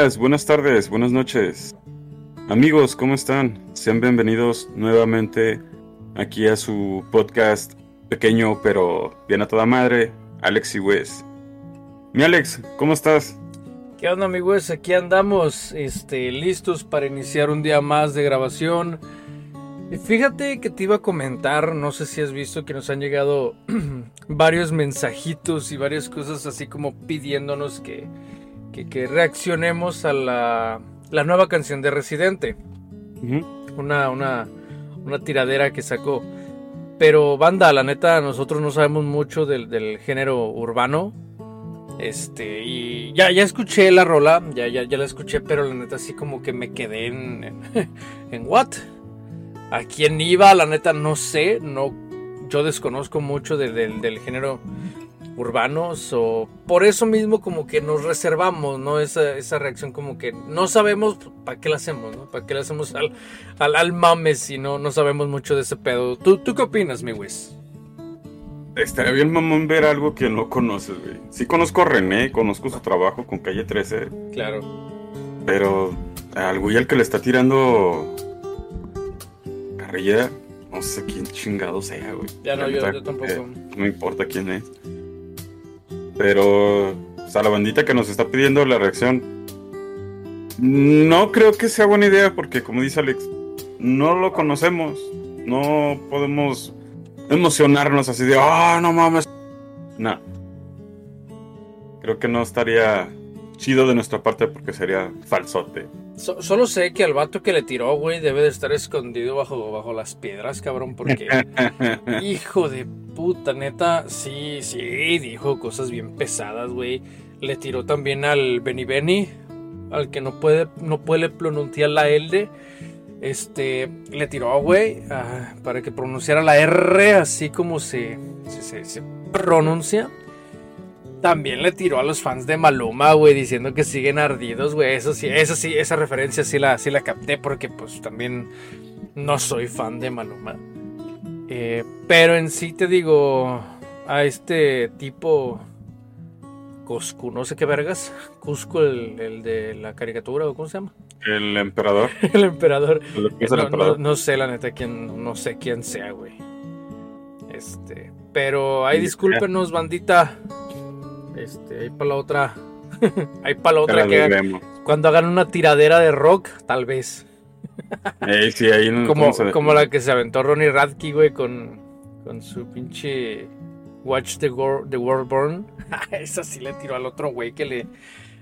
Buenas tardes, buenas noches. Amigos, ¿cómo están? Sean bienvenidos nuevamente aquí a su podcast pequeño pero bien a toda madre, Alex y Wes. Mi Alex, ¿cómo estás? ¿Qué onda, amigos? Aquí andamos, este, listos para iniciar un día más de grabación. Fíjate que te iba a comentar, no sé si has visto que nos han llegado varios mensajitos y varias cosas así como pidiéndonos que, que, que reaccionemos a la, la nueva canción de Residente. una, una, una tiradera que sacó. Pero banda, la neta, nosotros no sabemos mucho del, del género urbano. Este, y ya, ya escuché la rola, ya, ya, ya la escuché, pero la neta así como que me quedé en, en, en what? ¿A quién iba? La neta no sé, no, yo desconozco mucho de, de, del género urbano, o por eso mismo como que nos reservamos, ¿no? Esa, esa reacción como que no sabemos para qué la hacemos, ¿no? ¿Para qué la hacemos al, al, al mame si no, no sabemos mucho de ese pedo? ¿Tú, tú qué opinas, mi Wiz? Estaría bien mamón ver algo que no conoces, güey. Sí conozco a René, conozco su trabajo con Calle 13. Claro. Pero al güey al que le está tirando carrilla, no sé quién chingado sea, güey. Ya no, yo, tampoco. eh, no importa quién es. Pero, o sea, la bandita que nos está pidiendo la reacción, no creo que sea buena idea porque, como dice Alex, no lo conocemos. No podemos emocionarnos así de, oh, no mames. No. Creo que no estaría chido de nuestra parte porque sería falsote. So- solo sé que al vato que le tiró, güey, debe de estar escondido bajo, bajo las piedras, cabrón, porque... Hijo de puta, neta, sí, sí, dijo cosas bien pesadas, güey. Le tiró también al Benny Benny, al que no puede, no puede pronunciar la L. Este, le tiró, güey, ah, para que pronunciara la R así como se, se, se- se pronuncia. También le tiró a los fans de Maluma, güey, diciendo que siguen ardidos, güey. Eso sí, eso sí, esa referencia sí la, sí la capté porque pues también no soy fan de Maluma. Eh, pero en sí te digo, a este tipo Cusco, no sé qué vergas, Cusco el, el de la caricatura o cómo se llama, El emperador. el emperador. El No, no- emperador. no sé la neta quién, no sé quién sea, güey. Este, pero ahí discúlpenos, bandita. Este, ahí para la otra, ahí para la otra que cuando hagan una tiradera de rock, tal vez. Sí, ahí nos Como, como la que se aventó Ronnie Radke, güey, con, con su pinche Watch the, the World Burn. Esa sí le tiró al otro güey que le...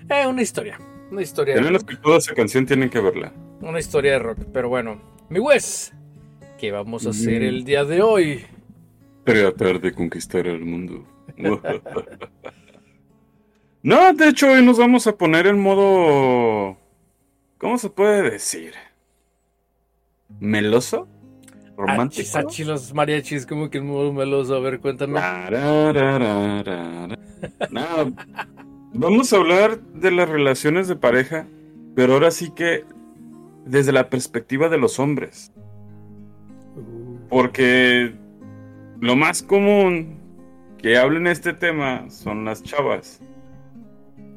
Eh, una historia. Una historia, de, menos que toda esa canción tienen que verla. una historia de rock. Pero bueno, mi Wes, ¿qué vamos a hacer Mm. el día de hoy? Tratar de conquistar el mundo. no, de hecho, hoy nos vamos a poner en modo. ¿Cómo se puede decir? ¿Meloso? ¿Romántico? Achis, los mariachis, como que muy meloso. A ver, cuéntame. No, vamos a hablar de las relaciones de pareja, pero ahora sí que desde la perspectiva de los hombres. Porque lo más común que hablen este tema son las chavas.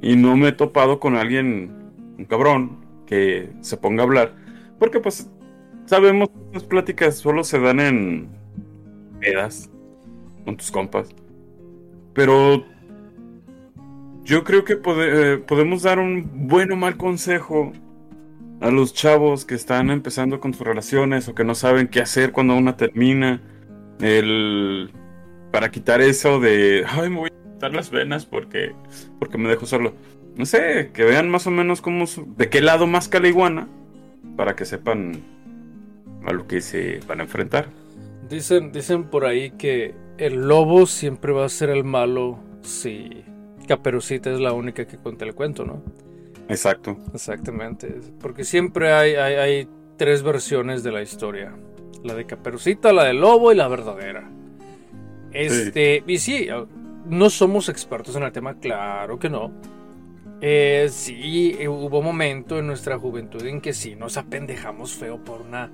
Y no me he topado con alguien, un cabrón, que se ponga a hablar. Porque pues sabemos que las pláticas solo se dan en pedas, con tus compas. Pero yo creo que eh, podemos dar un buen o mal consejo a los chavos que están empezando con sus relaciones o que no saben qué hacer cuando una termina. El para quitar eso de ay me voy las venas porque porque me dejo solo. No sé, que vean más o menos cómo de qué lado más iguana para que sepan a lo que se van a enfrentar. Dicen, dicen por ahí que el lobo siempre va a ser el malo si Caperucita es la única que cuenta el cuento, ¿no? Exacto. Exactamente. Porque siempre hay, hay, hay tres versiones de la historia. La de Caperucita, la del lobo y la verdadera. Este, y sí, no somos expertos en el tema, claro que no. Eh, sí, eh, hubo momento en nuestra juventud en que sí nos apendejamos feo por una,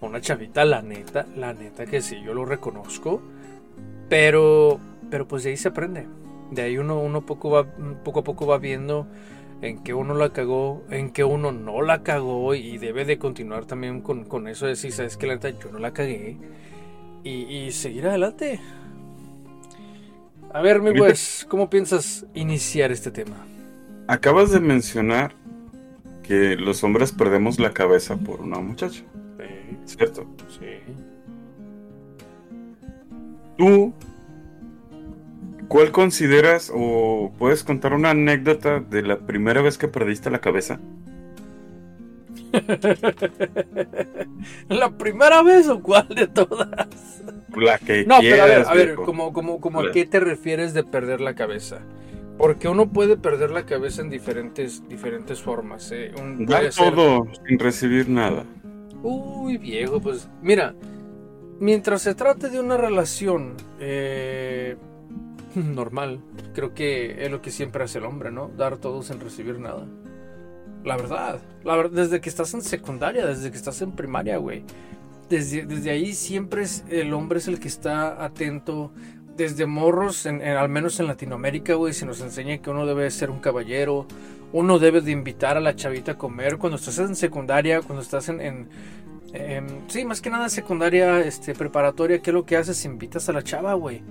una chavita, la neta, la neta que sí, yo lo reconozco. Pero, pero pues de ahí se aprende. De ahí uno, uno poco, va, poco a poco va viendo en que uno la cagó, en que uno no la cagó y debe de continuar también con, con eso de decir, sabes que la neta yo no la cagué y, y seguir adelante. A ver, mi pues, ¿cómo piensas iniciar este tema? Acabas de mencionar que los hombres perdemos la cabeza por una muchacha. Sí. ¿Cierto? Sí. ¿Tú cuál consideras o puedes contar una anécdota de la primera vez que perdiste la cabeza? ¿La primera vez o cuál de todas? La que No, pero a ver, a ver, como, como, como a qué te refieres de perder la cabeza. Porque uno puede perder la cabeza en diferentes, diferentes formas. ¿eh? Un, Dar todo sin recibir nada. Uy, viejo, pues mira, mientras se trate de una relación eh, normal, creo que es lo que siempre hace el hombre, ¿no? Dar todo sin recibir nada. La verdad, la verdad, desde que estás en secundaria, desde que estás en primaria, güey. Desde, desde ahí siempre es, el hombre es el que está atento. Desde morros, en, al menos en Latinoamérica, güey, se nos enseña que uno debe ser un caballero. Uno debe de invitar a la chavita a comer. Cuando estás en secundaria, cuando estás en, en sí, más que nada secundaria, este, preparatoria, ¿qué es lo que haces? Invitas a la chava, güey.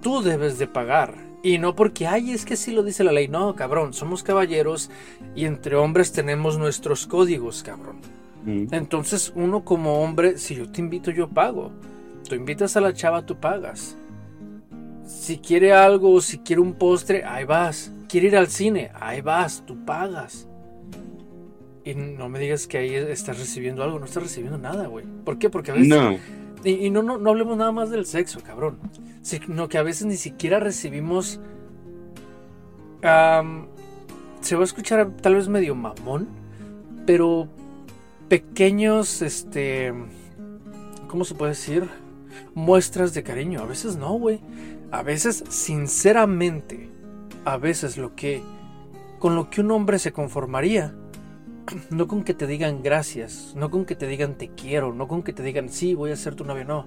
Tú debes de pagar. Y no porque, ay, es que sí lo dice la ley. No, cabrón, somos caballeros y entre hombres tenemos nuestros códigos, cabrón. Mm. Entonces, uno como hombre, si yo te invito, yo pago. Tú invitas a la chava, tú pagas. Si quiere algo, si quiere un postre, ahí vas. Quiere ir al cine, ahí vas, tú pagas. Y no me digas que ahí estás recibiendo algo, no estás recibiendo nada, güey. ¿Por qué? Porque a veces... No. Y, no, no, no hablemos nada más del sexo, cabrón sino que a veces ni siquiera recibimos... se va a escuchar tal vez medio mamón, pero pequeños, este... ¿Cómo se puede decir? Muestras de cariño. A veces no, güey. A veces, sinceramente, a veces lo que... Con lo que un hombre se conformaría no con que te digan gracias, no con que te digan te quiero, no con que te digan sí, voy a ser tu novio, no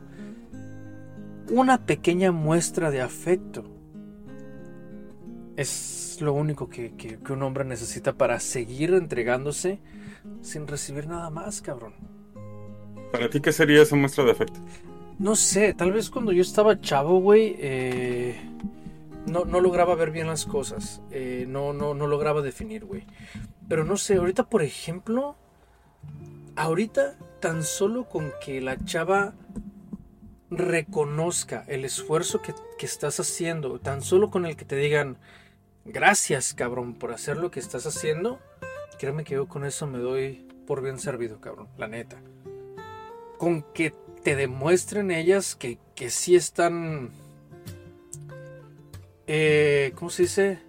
una pequeña muestra de afecto. Es lo único que, un hombre necesita para seguir entregándose sin recibir nada más, cabrón. ¿Para ti qué sería esa muestra de afecto? No sé, tal vez cuando yo estaba chavo, güey, eh, no, lograba ver bien las cosas. Eh, no, no, no lograba definir, güey. Pero no sé, ahorita, por ejemplo, ahorita tan solo con que la chava reconozca el esfuerzo que, estás haciendo, tan solo con el que te digan, gracias cabrón por hacer lo que estás haciendo, créeme que yo con eso me doy por bien servido, cabrón, la neta. Con que te demuestren ellas que, que sí están... Eh, ¿Cómo se dice?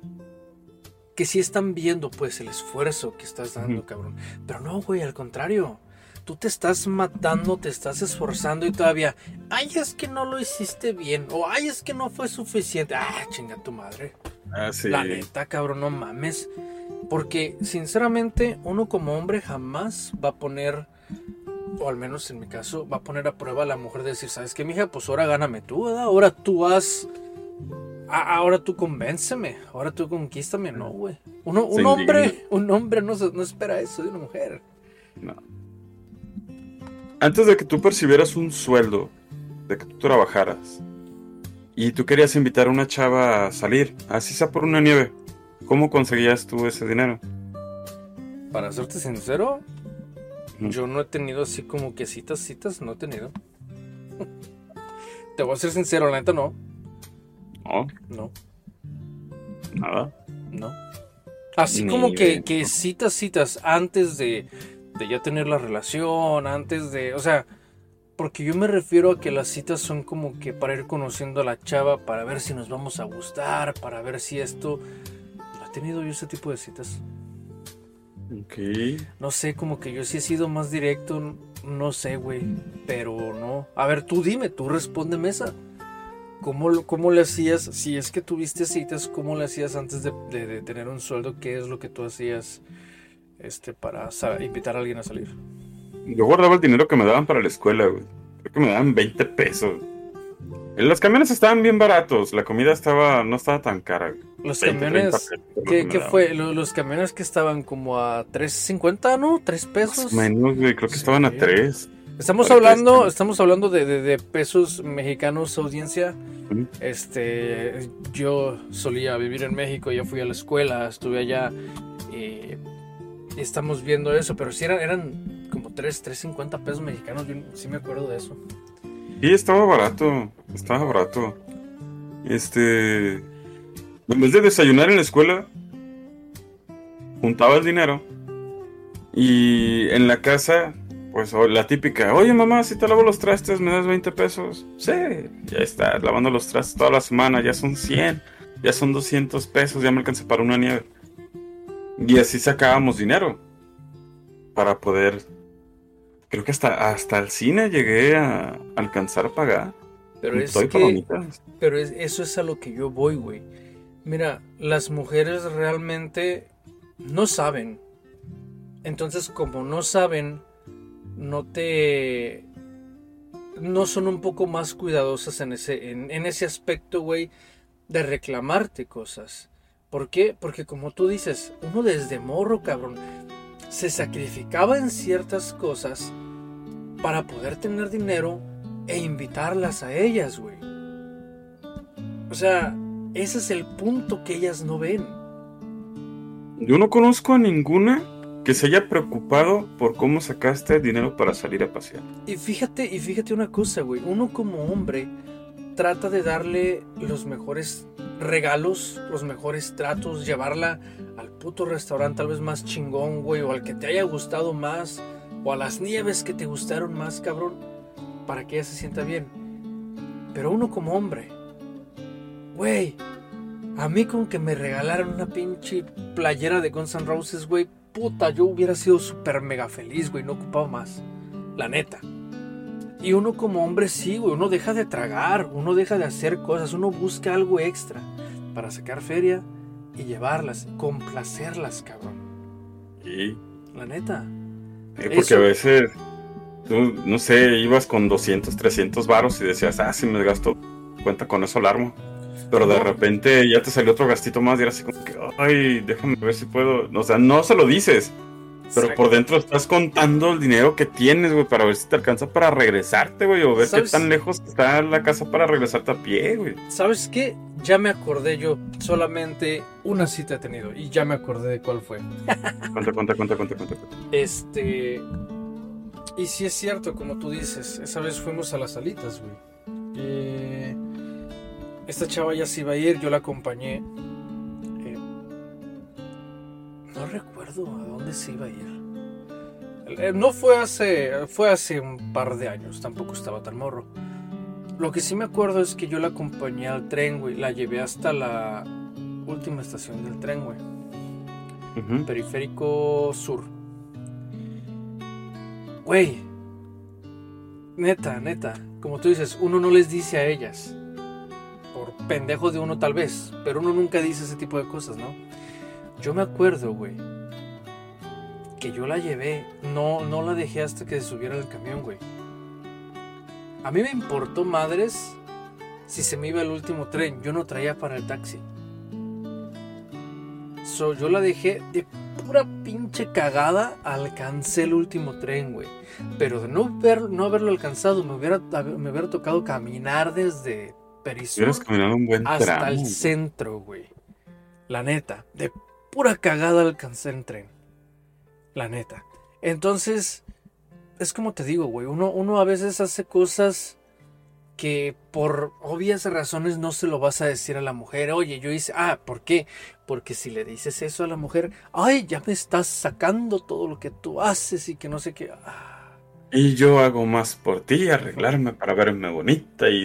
Que sí están viendo pues el esfuerzo que estás dando, cabrón. Pero no, güey, al contrario tú te estás matando, te estás esforzando y todavía, ay, es que no lo hiciste bien, o ay, es que no fue suficiente. Ah, chinga tu madre. Ah, sí. La neta, cabrón, no mames. Porque, sinceramente, uno como hombre jamás va a poner, o al menos en mi caso, va a poner a prueba a la mujer de decir, ¿sabes qué, mija? Pues ahora gáname tú, ¿verdad? Ahora tú haz. Ahora tú convénceme, ahora tú conquístame, no, güey. un hombre, un hombre no, no espera eso de una mujer. No antes de que tú percibieras un sueldo, de que tú trabajaras, y tú querías invitar a una chava a salir, así sea por una nieve, ¿cómo conseguías tú ese dinero? Para serte sincero, yo no he tenido así como que citas, citas, no he tenido. Te voy a ser sincero, la neta no. No. No. Nada. No. Así como que, que citas, citas antes de de ya tener la relación, antes de, o sea, porque yo me refiero a que las citas son como que para ir conociendo a la chava, para ver si nos vamos a gustar, para ver si esto... ¿Ha tenido yo ese tipo de citas? Ok. No sé, como que yo sí he sido más directo, no sé, güey, pero no. A ver, tú dime, tú respóndeme esa. ¿Cómo, ¿Cómo le hacías, si es que tuviste citas, cómo le hacías antes de, de tener un sueldo? ¿Qué es lo que tú hacías? este, para invitar a alguien a salir. Yo guardaba el dinero que me daban para la escuela, güey. Creo que me daban 20 pesos. Los camiones estaban bien baratos, la comida estaba no estaba tan cara. Los 20, camiones, 30 pesos lo ¿qué, fue? Lo- Los camiones que estaban como a 3.50, ¿no? 3 Más pesos. menos, güey, creo que Sí. estaban a tres. Estamos Para que hablando, estamos hablando de, de- de pesos mexicanos, audiencia. Este, yo solía vivir en México, ya fui a la escuela, estuve allá y estamos viendo eso, pero sí eran, eran como 3, 3.50 pesos mexicanos, yo sí me acuerdo de eso. Sí, estaba barato, estaba barato. Este, en vez de desayunar en la escuela, juntaba el dinero y en la casa, pues la típica, oye mamá, si te lavo los trastes, me das 20 pesos. Sí, ya está, lavando los trastes toda la semana, ya son 100, ya son 200 pesos, ya me alcanza para una nieve. Y así sacábamos dinero para poder Creo que hasta, hasta el cine llegué a alcanzar a pagar. Pero es que, palomitas. pero es- eso es a lo que yo voy, güey. Mira, las mujeres realmente no saben. Entonces, como no saben, no te... No son un poco más cuidadosas en ese, en, en ese aspecto, güey, de reclamarte cosas. ¿Por qué? Porque como tú dices, uno desde morro, cabrón, se sacrificaba en ciertas cosas para poder tener dinero e invitarlas a ellas, güey. O sea, ese es el punto que ellas no ven. Yo no conozco a ninguna que se haya preocupado por cómo sacaste dinero para salir a pasear. Y fíjate, y fíjate una cosa, güey. Uno como hombre trata de darle los mejores regalos, los mejores tratos, llevarla al puto restaurante tal vez más chingón, güey, o al que te haya gustado más, o a las nieves que te gustaron más, cabrón, para que ella se sienta bien. Pero uno como hombre, güey, a mí con que me regalaran una pinche playera de Guns N' Roses, güey, puta, yo hubiera sido súper mega feliz, güey, no ocupaba más. La neta. Y uno como hombre sí, güey, uno deja de tragar, uno deja de hacer cosas, uno busca algo extra para sacar feria y llevarlas, complacerlas, cabrón. Y, La neta. eh, porque Eso. a veces, tú, no sé, ibas con 200, 300 varos y decías, ah, si me gasto, cuenta con eso, la armo. Pero de No. repente ya te salió otro gastito más y era así como que, ay, déjame ver si puedo. O sea, no se lo dices, pero por dentro estás contando el dinero que tienes, güey, para ver si te alcanza para regresarte, güey, o ver qué tan lejos está la casa para regresarte a pie, güey. ¿Sabes qué? Ya me acordé yo, solamente una cita he tenido y ya me acordé de cuál fue. Cuenta, cuenta, cuenta, cuenta, cuenta. Este. Y si es cierto, como tú dices, esa vez fuimos a las salitas, güey. Eh, esta chava ya se iba a ir, yo la acompañé. No recuerdo a dónde se iba a ir. Eh, No fue hace. Fue hace un par de años, tampoco estaba tan morro. Lo que sí me acuerdo es que yo la acompañé al tren, güey. La llevé hasta la última estación del tren, güey. Periférico Sur. Güey. Neta, neta. Como tú dices, uno no les dice a ellas. Por pendejo de uno tal vez. Pero uno nunca dice ese tipo de cosas, ¿no? Yo me acuerdo, güey. Que yo la llevé. No, no la dejé hasta que se subiera al camión, güey. A mí me importó madres si se me iba el último tren. Yo no traía para el taxi. So, yo la dejé de pura pinche cagada. Alcancé el último tren, güey. Pero de no, ver, no haberlo alcanzado, me hubiera, me hubiera tocado caminar desde Perisur hasta tramo. el centro, güey. La neta, de pura cagada alcancé el tren. La neta. Entonces, es como te digo, güey. Uno, uno a veces hace cosas que por obvias razones no se lo vas a decir a la mujer. Oye, yo hice. Ah, ¿por qué? Porque si le dices eso a la mujer, ay, ya me estás sacando todo lo que tú haces y que no sé qué. Ah, Y yo hago más por ti, arreglarme para verme bonita y...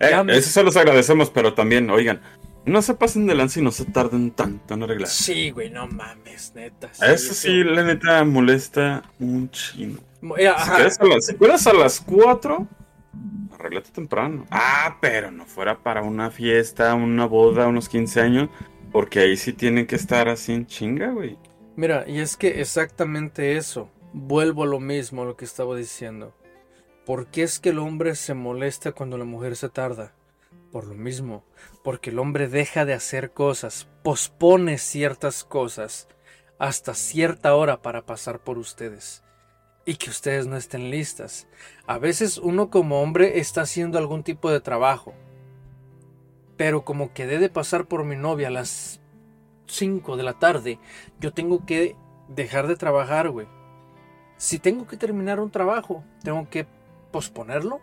Eh, Ya me- Eso se los agradecemos, pero también, oigan, no se pasen de lanza y no se tarden tanto en arreglar. sí, güey, no mames, neta. Eso sí, la neta, molesta un chino. Si ajá. quedas a las, si quedas a las 4, arréglate temprano. Ah, pero no fuera para una fiesta, una boda, unos 15 años, porque ahí sí tienen que estar así en chinga, güey. Mira, y es que exactamente eso. Vuelvo a lo mismo, a lo que estaba diciendo. ¿Por qué es que el hombre se molesta cuando la mujer se tarda? Por lo mismo, porque el hombre deja de hacer cosas, pospone ciertas cosas hasta cierta hora para pasar por ustedes y que ustedes no estén listas. A veces uno como hombre está haciendo algún tipo de trabajo, pero como quedé de pasar por mi novia a las 5 de la tarde, yo tengo que dejar de trabajar, güey. Si tengo que terminar un trabajo, tengo que posponerlo,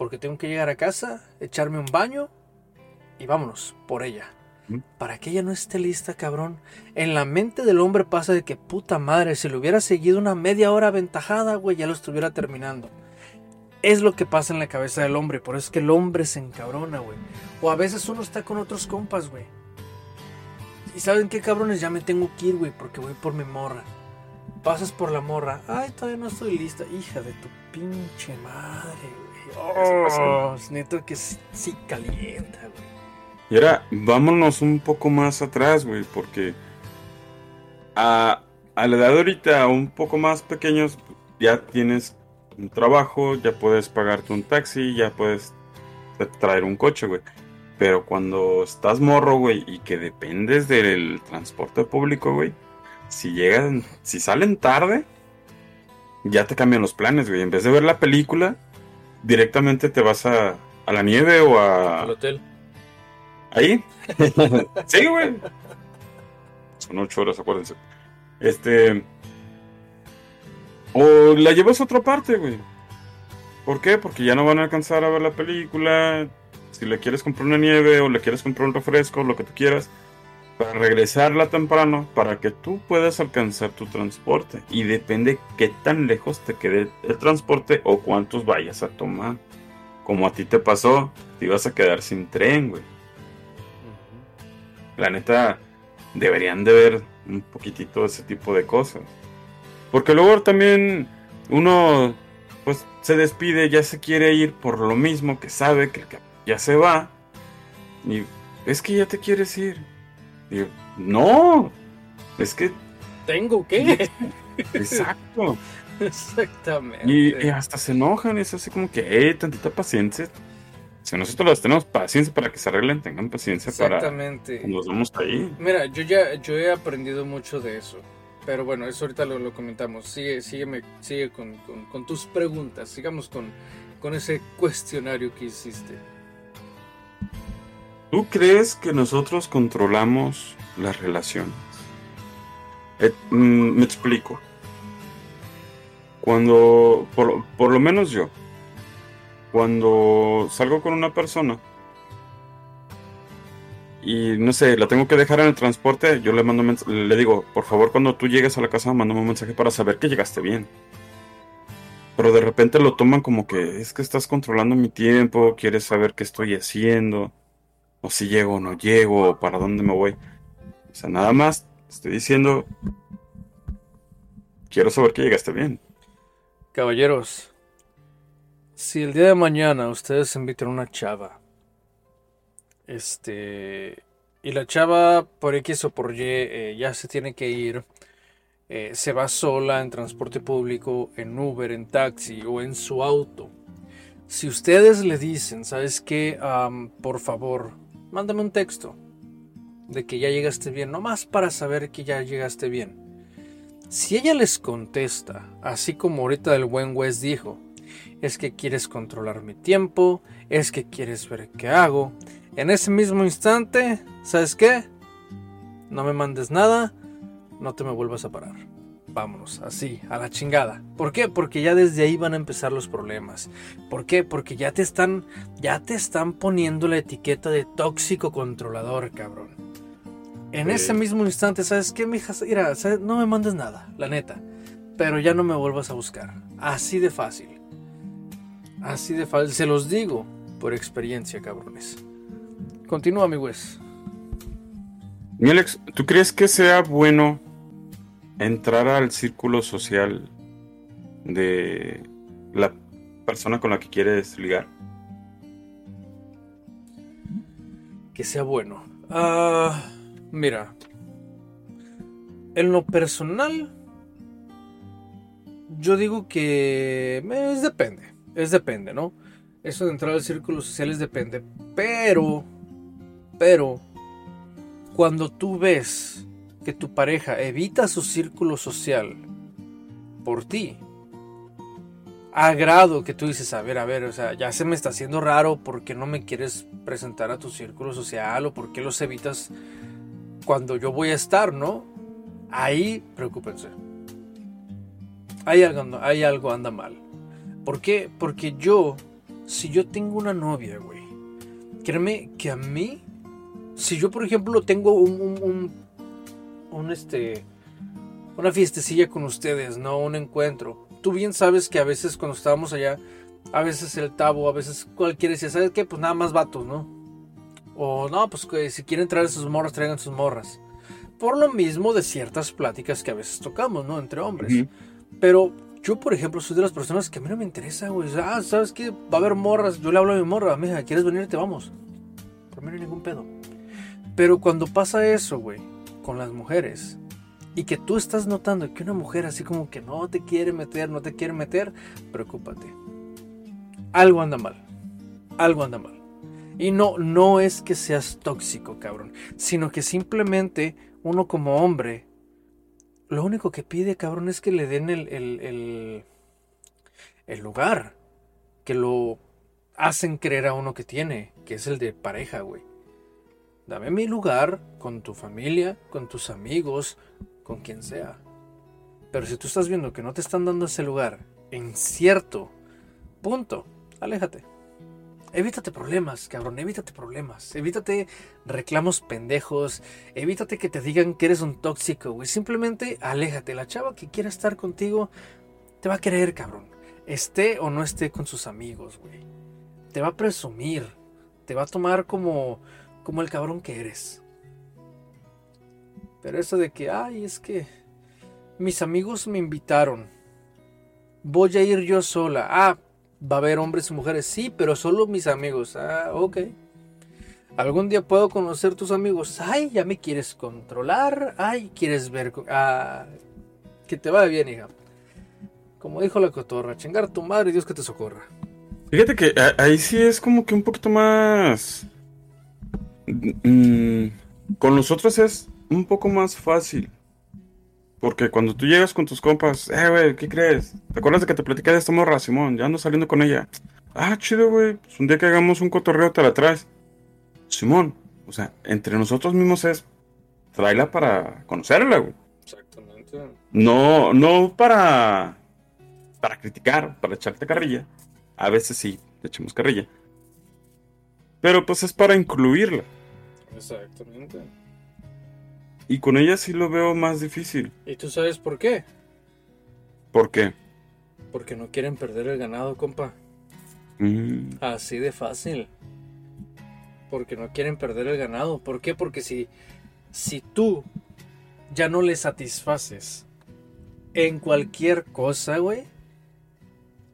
porque tengo que llegar a casa, echarme un baño y vámonos por ella. Para que ella no esté lista, cabrón. En la mente del hombre pasa de que puta madre, si le hubiera seguido una media hora aventajada, güey, ya lo estuviera terminando. Es lo que pasa en la cabeza del hombre, por eso es que el hombre se encabrona, güey. O a veces uno está con otros compas, güey. Y saben qué cabrones, ya me tengo que ir, güey, porque voy por mi morra. Pasas por la morra. Ay, todavía no estoy lista. Hija de tu pinche madre, güey. Oh, neto que sí calienta, güey. Y ahora, vámonos un poco más atrás, güey, porque a, a la edad ahorita, un poco más pequeños, ya tienes un trabajo, ya puedes pagarte un taxi, ya puedes traer un coche, güey. Pero cuando estás morro, güey, y que dependes del transporte público, güey, si llegan, si salen tarde, ya te cambian los planes, güey. En vez de ver la película, directamente te vas a, a la nieve o a... Al hotel. ¿Ahí? sí, güey. Son ocho horas, acuérdense. Este... O la llevas a otra parte, güey. ¿Por qué? Porque ya no van a alcanzar a ver la película. Si le quieres comprar una nieve o le quieres comprar un refresco, lo que tú quieras, para regresarla temprano, para que tú puedas alcanzar tu transporte. Y depende qué tan lejos te quede el transporte o cuántos vayas a tomar. Como a ti te pasó, te ibas a quedar sin tren, güey. La neta, deberían de ver un poquitito ese tipo de cosas. Porque luego también uno pues se despide, ya se quiere ir por lo mismo que sabe que ya se va. Y es que ya te quieres ir. Y no, es que... Tengo que. Exacto. Exactamente. Y, hasta se enojan, es así como que, eh, tantita paciencia. Si nosotros las tenemos paciencia para que se arreglen, tengan paciencia Exactamente. para nos vamos ahí. Mira, yo ya yo he aprendido mucho de eso. Pero bueno, eso ahorita lo, lo comentamos. Sigue, sígueme, sigue con, con, tus preguntas. Sigamos con, con ese cuestionario que hiciste. ¿Tú crees que nosotros controlamos las relaciones? Eh, mm, me explico. Cuando, por, por, lo menos yo, cuando salgo con una persona, y no sé, la tengo que dejar en el transporte, yo le mando le digo, por favor, cuando tú llegues a la casa, mándame un mensaje para saber que llegaste bien. Pero de repente lo toman como que es que estás controlando mi tiempo, quieres saber qué estoy haciendo, o si llego o no llego, o para dónde me voy. O sea, nada más estoy diciendo, quiero saber que llegaste bien. Caballeros, si el día de mañana ustedes invitan a una chava este. Y la chava, por X o por Y, eh, ya se tiene que ir. Eh, se va sola en transporte público, en Uber, en taxi o en su auto. Si ustedes le dicen, ¿sabes qué? por favor, mándame un texto de que ya llegaste bien, nomás para saber que ya llegaste bien. Si ella les contesta, así como ahorita el buen Wes dijo, es que quieres controlar mi tiempo, es que quieres ver qué hago, en ese mismo instante, ¿sabes qué? No me mandes nada, no te me vuelvas a parar. Vámonos, así, a la chingada. ¿Por qué? Porque ya desde ahí van a empezar los problemas. ¿Por qué? Porque ya te están, ya te están poniendo la etiqueta de tóxico controlador, cabrón. En ese mismo instante, ¿sabes qué, mija? Mira, no me mandes nada, la neta. Pero ya no me vuelvas a buscar. Así de fácil. Así de fácil. Se los digo por experiencia, cabrones. Continúa, mi Wes. Mi Alex, ¿tú crees que sea bueno entrar al círculo social de la persona con la que quieres ligar? Que sea bueno. Ah, mira. En lo personal, yo digo que es depende. es depende, ¿no? Eso de entrar al círculo social es depende. Pero, pero, cuando tú ves que tu pareja evita su círculo social por ti, a grado que tú dices, a ver, a ver, o sea, ya se me está haciendo raro, ¿por qué no me quieres presentar a tu círculo social o por qué los evitas cuando yo voy a estar, ¿no? Ahí, preocúpense. Hay algo, hay algo anda mal. ¿Por qué? Porque yo, si yo tengo una novia, güey, créeme que a mí, si yo, por ejemplo, tengo un, un este, una fiestecilla con ustedes, ¿no? Un encuentro tú bien sabes que a veces cuando estábamos allá, a veces el tabo, a veces cualquiera decía, ¿sabes qué? Pues nada más vatos, ¿no? O no, pues que si quieren traer sus morras, traigan sus morras. Por lo mismo de ciertas pláticas que a veces tocamos, ¿no? Entre hombres. Pero yo, por ejemplo, soy de las personas que a mí no me interesa, güey. ah, ¿sabes qué? Va a haber morras. Yo le hablo a mi morra, mija, ¿quieres venir? Te vamos. Por mí no hay ningún pedo. Pero cuando pasa eso, güey, con las mujeres, y que tú estás notando que una mujer así como que no te quiere meter, no te quiere meter, preocúpate. Algo anda mal. Algo anda mal. Y no, no es que seas tóxico, cabrón, sino que simplemente uno como hombre, lo único que pide, cabrón, es que le den el, el, el, el lugar, que lo hacen creer a uno que tiene, que es el de pareja, güey. Dame mi lugar con tu familia, con tus amigos, con quien sea. Pero si tú estás viendo que no te están dando ese lugar en cierto punto, aléjate. Evítate problemas, cabrón, evítate problemas. Evítate reclamos pendejos. Evítate que te digan que eres un tóxico, güey. Simplemente aléjate. La chava que quiera estar contigo te va a querer, cabrón. Esté o no esté con sus amigos, güey. Te va a presumir. Te va a tomar como, como el cabrón que eres. Pero eso de que, ay, es que mis amigos me invitaron. Voy a ir yo sola. Ah, va a haber hombres y mujeres. Sí, pero solo mis amigos. Ah, ok. Algún día puedo conocer tus amigos. Ay, ya me quieres controlar. Ay, quieres ver. Ah, que te vaya bien, hija. Como dijo la cotorra, chingar a tu madre y Dios que te socorra. Fíjate que ahí sí es como que un poquito más. Mm, con nosotros es un poco más fácil. Porque cuando tú llegas con tus compas, eh, güey, ¿qué crees? ¿Te acuerdas de que te platicé de esta morra, Simón? Ya ando saliendo con ella. Ah, chido, güey. Pues un día que hagamos un cotorreo te la traes. Simón, o sea, entre nosotros mismos es tráela para conocerla, güey. Exactamente. No, no para para criticar, para echarte carrilla. A veces sí, le echamos carrilla. Pero pues es para incluirla. Exactamente. Y con ella sí lo veo más difícil. ¿Y tú sabes por qué? ¿Por qué? Porque no quieren perder el ganado, compa. Mm. Así de fácil. Porque no quieren perder el ganado. ¿Por qué? Porque si, si tú ya no le satisfaces en cualquier cosa, güey.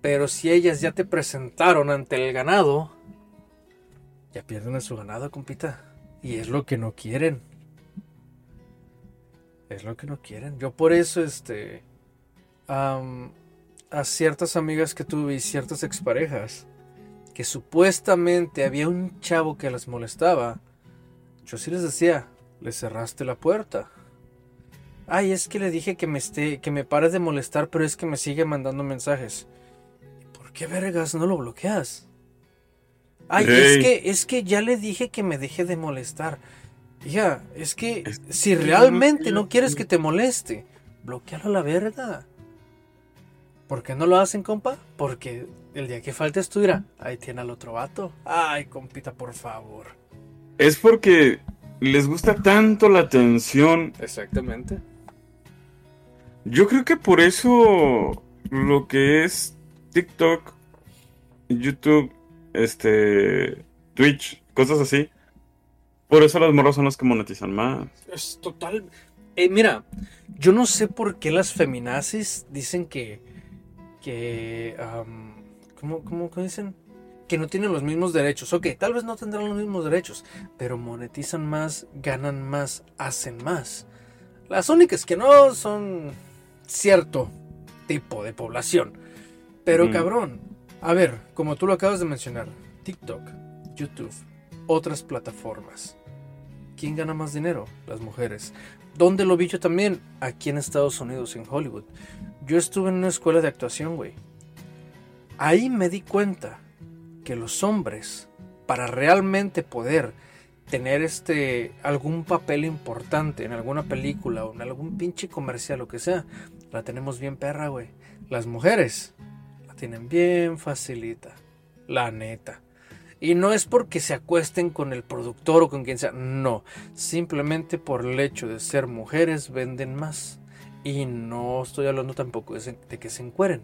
Pero si ellas ya te presentaron ante el ganado, ya pierden a su ganado, compita. Y es lo que no quieren. Es lo que no quieren. Yo por eso, este, a ciertas amigas que tuve y ciertas exparejas, que supuestamente había un chavo que las molestaba, yo sí les decía, le cerraste la puerta. Ay, es que le dije que me esté, que me pare de molestar, pero es que me sigue mandando mensajes. ¿Por qué vergas no lo bloqueas? Ay, es que, es que ya le dije que me deje de molestar. Ya, es que si realmente no quieres que te moleste, bloquealo a la verga. ¿Por qué no lo hacen, compa? Porque el día que faltes tú ahí tiene al otro vato. Ay, compita, por favor. Es porque les gusta tanto la atención. Exactamente. Yo creo que por eso lo que es TikTok, YouTube, este, Twitch, cosas así, por eso los morros son los que monetizan más. Es total. Eh, mira, yo no sé por qué las feminazis dicen que. que. ¿cómo, cómo, dicen? Que no tienen los mismos derechos. Ok, tal vez no tendrán los mismos derechos, pero monetizan más, ganan más, hacen más. Las únicas que no son cierto tipo de población. Pero cabrón, A ver, como tú lo acabas de mencionar, TikTok, YouTube, otras plataformas. ¿Quién gana más dinero? Las mujeres. ¿Dónde lo vi yo también? Aquí en Estados Unidos, en Hollywood. Yo estuve en una escuela de actuación, güey. Ahí me di cuenta que los hombres, para realmente poder tener este algún papel importante en alguna película o en algún pinche comercial o que sea, la tenemos bien perra, güey. Las mujeres tienen bien facilita, la neta. Y no es porque se acuesten con el productor o con quien sea, no, simplemente por el hecho de ser mujeres venden más. Y no estoy hablando tampoco de, que se encueren,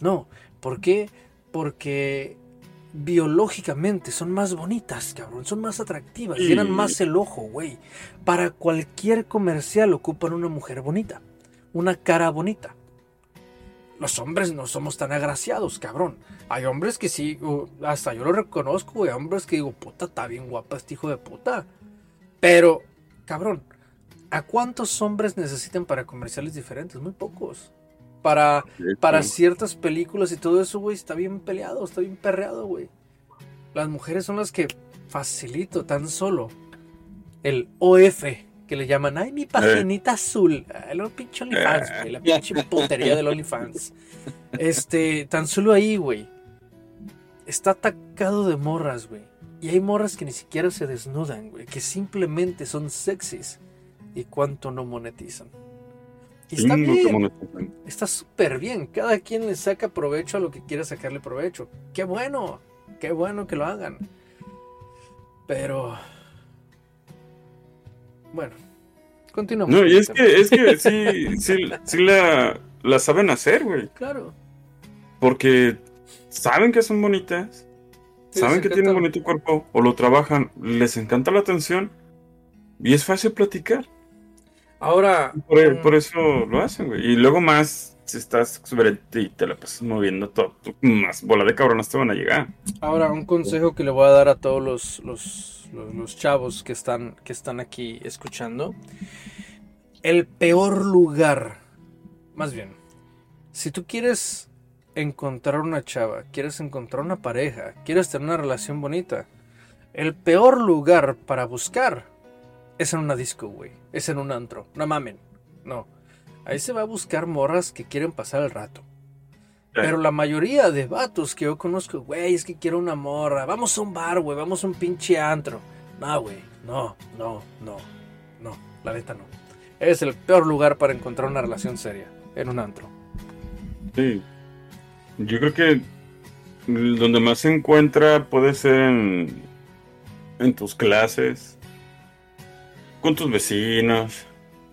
no, ¿por qué? Porque biológicamente son más bonitas, cabrón, son más atractivas, llenan más el ojo, güey. Para cualquier comercial ocupan una mujer bonita, una cara bonita. Los hombres no somos tan agraciados, cabrón. Hay hombres que sí, hasta yo lo reconozco, güey. Hombres que digo, puta, está bien guapa este hijo de puta. Pero, cabrón, ¿a cuántos hombres necesitan para comerciales diferentes? Muy pocos. Para, para ciertas películas y todo eso, güey, está bien peleado, está bien perreado, güey. Las mujeres son las que facilito tan solo el OF, que le llaman, ay, mi paginita azul. El pinche OnlyFans, güey, la pinche putería del OnlyFans. Este, tan solo ahí, güey. Está atacado de morras, güey. Y hay morras que ni siquiera se desnudan, güey, que simplemente son sexys. ¿Y cuánto no monetizan? Y está bien. Está súper bien. Cada quien le saca provecho a lo que quiere sacarle provecho. Qué bueno. Qué bueno que lo hagan. Pero. Bueno. Continuamos. No, y es que, es que sí, sí, sí la, la saben hacer, güey. Claro. Porque saben que son bonitas. saben que tienen bonito cuerpo. O lo trabajan. Les encanta la atención. Y es fácil platicar. Ahora. Por, eso lo hacen, güey. Y luego más, si estás sobre y te la pasas moviendo todo, más bola de cabronas te van a llegar. Ahora, un consejo que le voy a dar a todos los, los, los, chavos que están, que están aquí escuchando. El peor lugar. Más bien, si tú quieres encontrar una chava, quieres encontrar una pareja, quieres tener una relación bonita, el peor lugar para buscar es en una disco, güey. Es en un antro. No mamen. No. Ahí se va a buscar morras que quieren pasar el rato. Pero la mayoría de vatos que yo conozco, güey, es que quiero una morra. Vamos a un bar, güey. Vamos a un pinche antro. No, güey. No, no, no. No. La neta no. Es el peor lugar para encontrar una relación seria. En un antro. Sí. Yo creo que donde más se encuentra puede ser en, en tus clases con tus vecinos,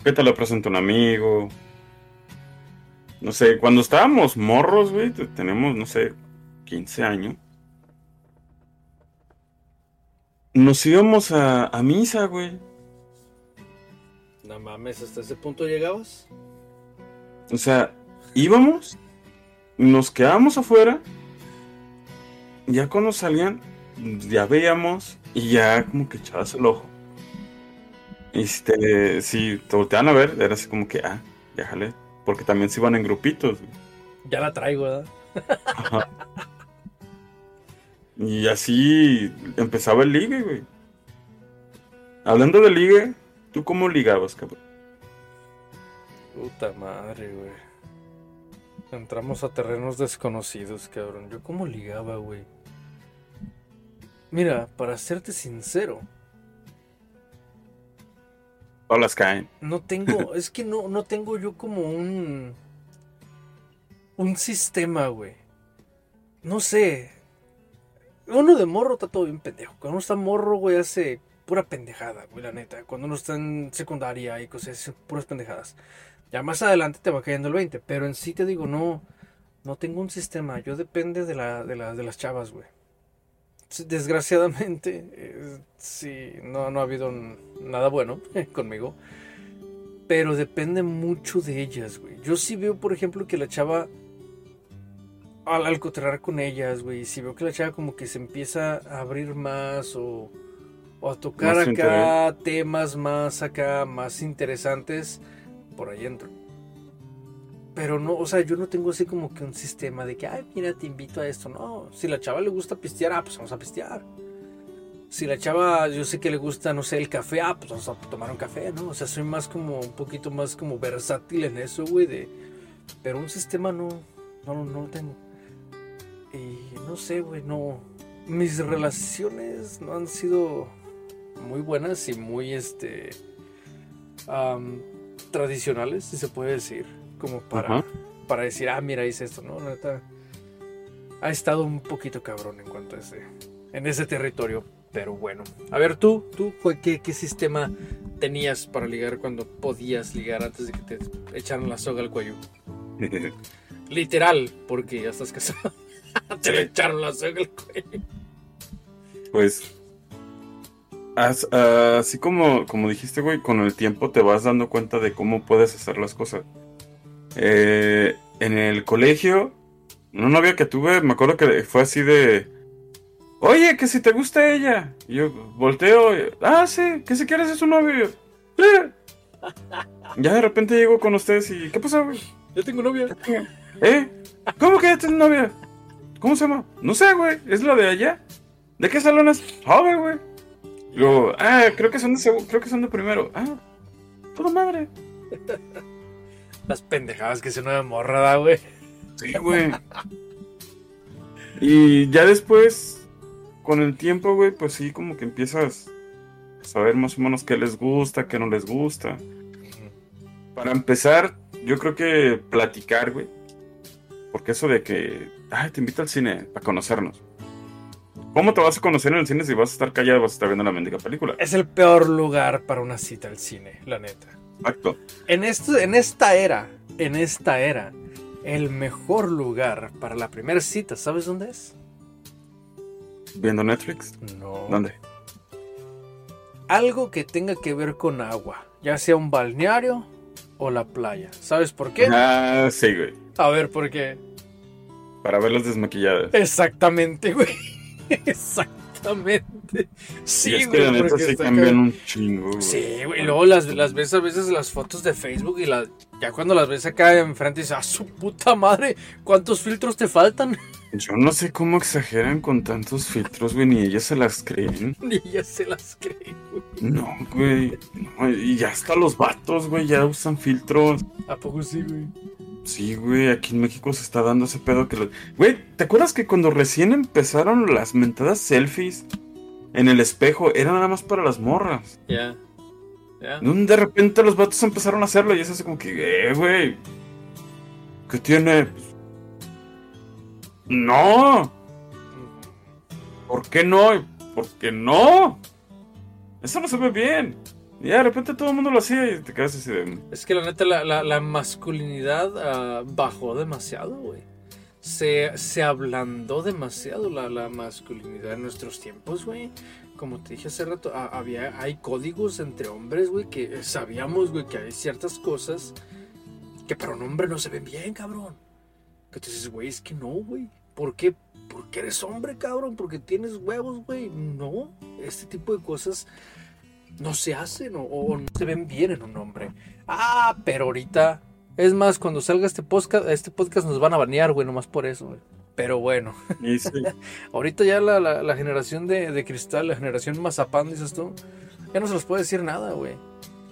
que te lo presenta un amigo. No sé, cuando estábamos morros, güey, tenemos, no sé, 15 años. Nos íbamos a, a misa, güey. No mames, ¿hasta ese punto llegabas? O sea, íbamos, nos quedábamos afuera, ya cuando salían, ya veíamos y ya como que echabas el ojo. Este, si te voltean a ver, era así como que, ah, déjale. Porque también se iban en grupitos. Ya la traigo, ¿verdad? Y así empezaba el ligue, güey. Hablando de ligue, ¿tú cómo ligabas, cabrón? Puta madre, güey. Entramos a terrenos desconocidos, cabrón. ¿Yo cómo ligaba, güey? Mira, para serte sincero, Todas caen. No tengo, es que no, no tengo yo como un. Un sistema, güey. No sé. Uno de morro está todo bien pendejo. Cuando uno está morro, güey, hace pura pendejada, güey, la neta. Cuando uno está en secundaria y cosas, puras pendejadas. Ya más adelante te va cayendo el 20. Pero en sí te digo, no. No tengo un sistema. Yo depende de, la, de, la, de las chavas, güey desgraciadamente, eh, sí, no, no ha habido nada bueno conmigo. Pero depende mucho de ellas, güey. Yo sí veo, por ejemplo, que la chava, al, al con ellas, güey, si veo que la chava como que se empieza a abrir más o, o a tocar acá temas más acá, más interesantes, por ahí entro. Pero no, o sea, yo no tengo así como que un sistema de que, ay, mira, te invito a esto. No, si la chava le gusta pistear, ah, pues vamos a pistear. Si la chava, yo sé que le gusta, no sé, el café, ah, pues vamos a tomar un café, ¿no? O sea, soy más como, un poquito más como versátil en eso, güey, de... Pero un sistema no, no, no lo tengo. Y no sé, güey, no... Mis relaciones no han sido muy buenas y muy, este... tradicionales, si se puede decir. Como para, para decir, ah, mira, hice esto, ¿no? Neta, ha estado un poquito cabrón en cuanto a ese, en ese territorio. Pero bueno, a ver tú, tú, ¿cuál- ¿qué, qué sistema tenías para ligar cuando podías ligar antes de que te echaran la soga al cuello? Literal, porque ya estás casado. te le echaron la soga al cuello. Pues, as- así como, como dijiste, güey, con el tiempo te vas dando cuenta de cómo puedes hacer las cosas. Eh, en el colegio, una novia que tuve, me acuerdo que fue así de, oye, que si te gusta ella. Y yo volteo, y, ah, sí, que si quieres es su novio. Yo, "Sí". Ya de repente llego con ustedes y, ¿qué pasó, güey? Yo tengo novia. ¿Eh? ¿Cómo que ya tienes novia? ¿Cómo se llama? No sé, güey. ¿Es la de allá? ¿De qué salón es? Joven, güey. Luego, ah, creo que son de creo que son de primero. Ah, toda madre. Las pendejadas que se de morrada, güey. Sí, güey. Y ya después, con el tiempo, güey, pues sí, como que empiezas a saber más o menos qué les gusta, qué no les gusta. Para empezar, yo creo que platicar, güey. Porque eso de que, ay, te invito al cine para conocernos. ¿Cómo te vas a conocer en el cine si vas a estar callado y vas a estar viendo la mendiga película? Es el peor lugar para una cita al cine, la neta. Exacto. En, esto, en esta era, en esta era, el mejor lugar para la primera cita, ¿sabes dónde es? ¿Viendo Netflix? No. ¿Dónde? Algo que tenga que ver con agua, ya sea un balneario o la playa. ¿Sabes por qué? Ah, sí, güey. A ver, ¿por qué? Para verlas desmaquilladas. Exactamente, güey. Exactamente. Sí, es que güey. la neta porque sí cambian un chingo, güey. Sí, güey. Luego las, las ves a veces las fotos de Facebook y la, ya cuando las ves acá enfrente dices, ¡ah, su puta madre! ¿Cuántos filtros te faltan? Yo no sé cómo exageran con tantos filtros, güey, ni ellas se las creen. Ni ya se las creen, güey. No, güey. No, y ya hasta los vatos, güey, ya usan filtros. ¿A poco sí, güey? Sí, güey, aquí en México se está dando ese pedo que los... Güey, ¿te acuerdas que cuando recién empezaron las mentadas selfies en el espejo, era nada más para las morras? Ya. De repente los vatos empezaron a hacerlo y es así como que, eh, güey. ¿Qué tiene? No. ¿Por qué no? ¿Por qué no? Eso no se ve bien. Y ya de repente todo el mundo lo hacía y te quedas así de... Es que la neta, la, la- la masculinidad ah, bajó demasiado, güey. Se, se ablandó demasiado la, la masculinidad en nuestros tiempos, güey. Como te dije hace rato, había, hay códigos entre hombres, güey, que sabíamos, güey, que hay ciertas cosas que para un hombre no se ven bien, cabrón. Que tú dices, güey, es que no, güey. ¿Por qué? Porque eres hombre, cabrón. Porque tienes huevos, güey. No. Este tipo de cosas no se hacen o, o no se ven bien en un hombre. Ah, pero ahorita. Es más, cuando salga este podcast, este podcast nos van a banear, güey, nomás por eso, güey. Pero bueno, sí, ahorita ya la, la- la generación de, de cristal, la generación mazapán, dices tú, ya no se los puede decir nada, güey.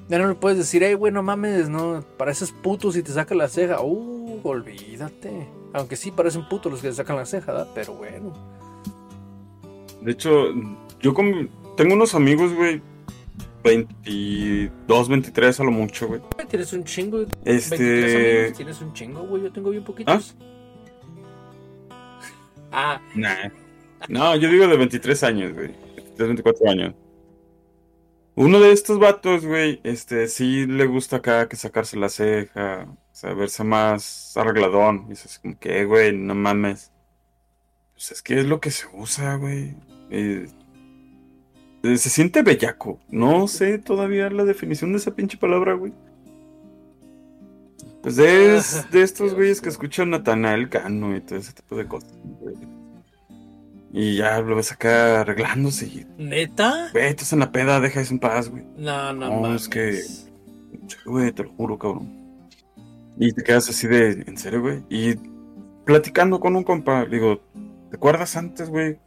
Ya no le puedes decir, hey, güey, no mames, no, pareces puto si te saca la ceja. Uh, olvídate. Aunque sí parecen putos los que te sacan la ceja, ¿verdad? Pero bueno. de hecho, yo con... tengo unos amigos, güey, 22, 23 a lo mucho, güey. Tienes un chingo. 23 Este... amigos, tienes un chingo, güey. Yo tengo bien poquitos. Ah, Nah. No, yo digo de 23 años, güey. 23, 24 años. Uno de estos vatos, güey, este, sí le gusta acá que sacarse la ceja, o sea, verse más arregladón. Y dices, como que, "Eh, güey, no mames. Pues es que es lo que se usa, güey. Eh, se siente bellaco. No sé todavía la definición de esa pinche palabra, güey. Pues de, es- de estos güeyes que escuchan Natanael Cano y todo ese tipo de cosas. Y ya lo ves acá arreglándose y, ¿neta? güey, estás en la peda, deja eso en paz, güey. No, no, No, mames. es que- Güey, te lo juro, cabrón. Y te quedas así de, ¿en serio, güey? Y platicando con un compa, digo, ¿te acuerdas antes, güey?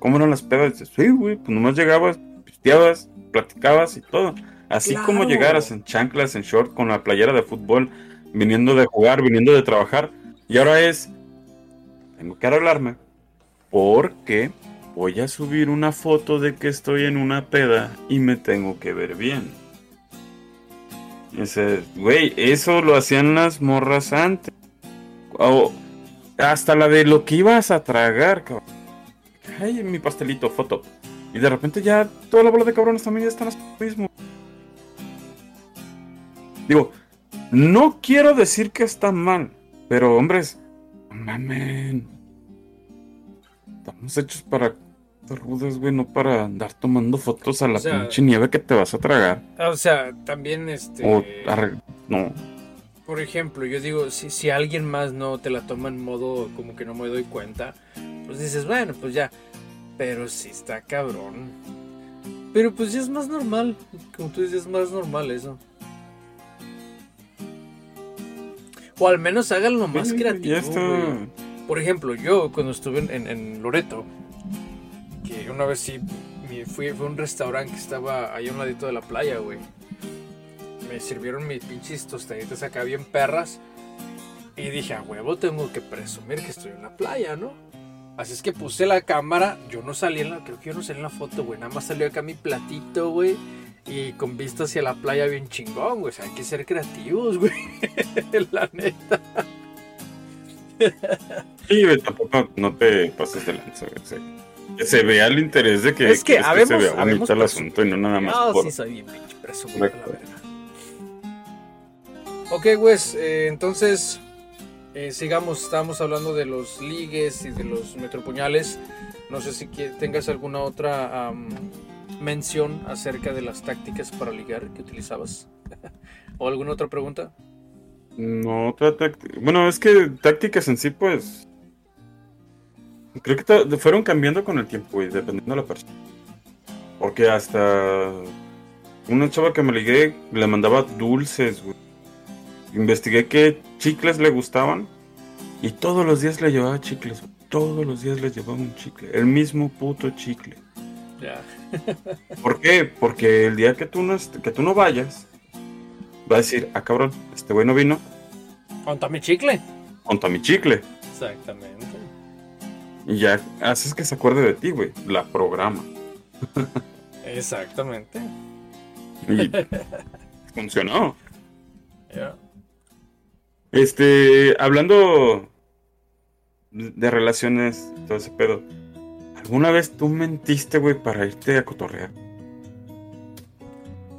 ¿Cómo eran las pedas? dices, sí, güey, pues nomás llegabas, pisteabas, platicabas y todo. Así como llegaras en chanclas, en short, con la playera de fútbol, viniendo de jugar, viniendo de trabajar. Y ahora es, tengo que arreglarme, porque voy a subir una foto de que estoy en una peda y me tengo que ver bien. Ese, güey, eso lo hacían las morras antes. O hasta la de lo que ibas a tragar, cabrón. Ay, mi pastelito, foto. Y de repente ya toda la bola de cabrones también ya están lo mismo. Digo, no quiero decir que está mal, pero hombres, mamen. Estamos hechos para rudas, güey, no para andar tomando fotos a la pinche nieve que te vas a tragar. O sea, también este. O no. Por ejemplo, yo digo, si, si alguien más no te la toma en modo como que no me doy cuenta, pues dices, bueno, pues ya. Pero si está cabrón. Pero pues ya es más normal. Como tú dices, es más normal eso. O al menos háganlo más creativo. Por ejemplo, yo cuando estuve en, Loreto, que una vez sí fui, fue a un restaurante que estaba ahí a un ladito de la playa, güey. Me sirvieron mis pinches tostaditas acá bien perras. Y dije, a huevo, tengo que presumir que estoy en la playa, ¿no? Así es que puse la cámara. Yo no salí en la, creo que yo no salí en la foto, güey. Nada más salió acá mi platito, güey y con vista hacia la playa bien chingón, güey. O sea, hay que ser creativos, güey. la neta. Sí, güey, tampoco no te pases de lanza, güey. Que se vea el interés de que, es que, habemos, se vea bonito el asunto y no nada más. No, sí soy bien pinche güey, la verdad. Ok, güey, eh, entonces eh, sigamos, estamos hablando de los ligues y de los metropuñales. No sé si tengas alguna otra mención acerca de las tácticas para ligar que utilizabas? ¿O alguna otra pregunta? No, otra táctica. Bueno, es que tácticas en sí, pues. Creo que fueron cambiando con el tiempo, güey, dependiendo de la persona. Porque hasta. Una chava que me ligué le mandaba dulces, güey. Investigué qué chicles le gustaban. Y todos los días le llevaba chicles. Todos los días le llevaba un chicle. El mismo puto chicle. Ya. ¿Por qué? Porque el día que tú no, que tú no vayas, va a decir, ah, cabrón, este güey no vino. Conta mi chicle. Conta mi chicle. Exactamente. Y ya haces que se acuerde de ti, güey. La programa. Exactamente. Y funcionó. Este, hablando de relaciones, todo ese pedo. ¿Alguna vez tú mentiste, güey, para irte a cotorrear?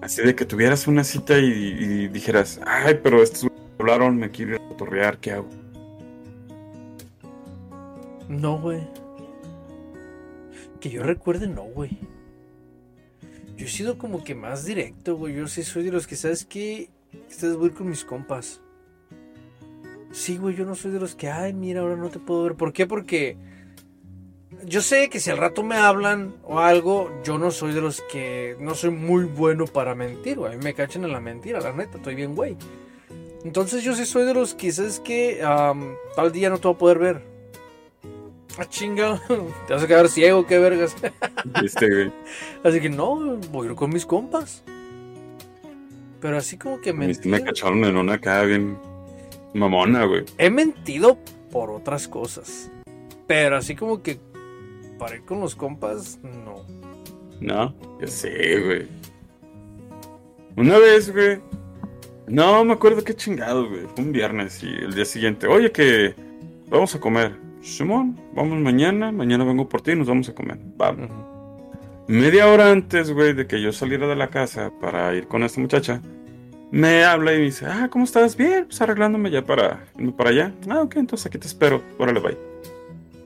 Así de que tuvieras una cita y, dijeras, ay, pero estos hablaron, me quiero ir a cotorrear, ¿qué hago? No, güey. Que yo recuerde, no, güey. Yo he sido como que más directo, güey. Yo sí soy de los que, ¿sabes qué? Estás voy con mis compas. Sí, güey, yo no soy de los que, ay, mira, ahora no te puedo ver. ¿Por qué? Porque yo sé que si al rato me hablan o algo, yo no soy de los que no soy muy bueno para mentir, güey. A mí me cachan en la mentira, la neta, estoy bien, güey. Entonces yo sí soy de los que, ¿sabes que tal día no te voy a poder ver. Ah, chinga, te vas a quedar ciego, qué vergas. Este, güey. Así que no, voy a ir con mis compas. Pero así como que me. Me cacharon en una cara bien mamona, güey. He mentido por otras cosas. Pero así como que para ir con los compas, no. No, ya sé, güey. Una vez, güey. No me acuerdo qué chingado, güey. Fue un viernes y el día siguiente. Oye, que vamos a comer. Simón, vamos mañana. Mañana vengo por ti y nos vamos a comer. Vamos. Media hora antes, güey, de que yo saliera de la casa para ir con esta muchacha, me habla y me dice, ah, ¿cómo estás? Bien, pues arreglándome ya para irme para allá. Ah, ok, entonces aquí te espero. Órale, bye.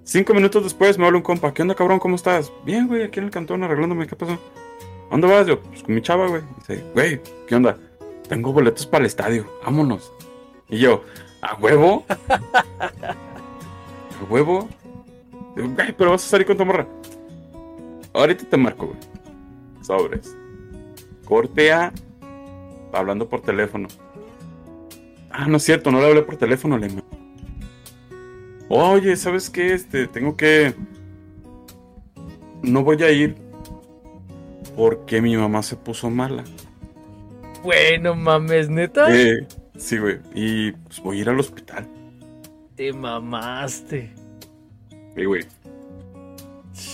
Cinco minutos después me habla un compa. ¿Qué onda, cabrón? ¿Cómo estás? Bien, güey, aquí en el cantón arreglándome. ¿Qué pasó? ¿Dónde vas? Yo, pues con mi chava, güey. Dice, güey, ¿qué onda? Tengo boletos para el estadio. Vámonos. Y yo, ¿a huevo? ¿A huevo? güey, pero vas a salir con tu morra. Ahorita te marco, güey. Sobres. Cortea. Hablando por teléfono. Ah, no es cierto, no le hablé por teléfono, le Oye, ¿sabes qué? Este, tengo que. No voy a ir porque mi mamá se puso mala. Bueno, mames, neta. Eh, sí, güey. Y pues voy a ir al hospital. Te mamaste. Sí, güey.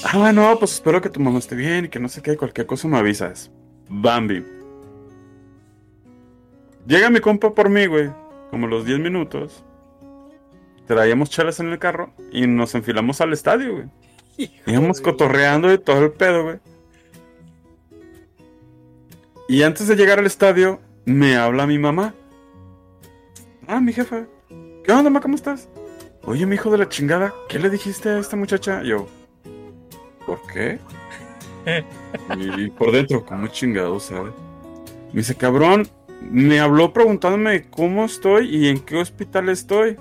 Ah, no, pues espero que tu mamá esté bien y que no sé qué, cualquier cosa me avisas. Bambi. Llega mi compa por mí, güey. Como los 10 minutos. Traíamos chelas en el carro y nos enfilamos al estadio, güey. Íbamos cotorreando y todo el pedo, güey. Y antes de llegar al estadio, me habla mi mamá. Ah, mi jefa. ¿Qué onda, mamá? ¿Cómo estás? Oye, mi hijo de la chingada, ¿qué le dijiste a esta muchacha? yo, ¿por qué? y por dentro, como chingado, ¿sabes? Me dice, cabrón, me habló preguntándome cómo estoy y en qué hospital estoy.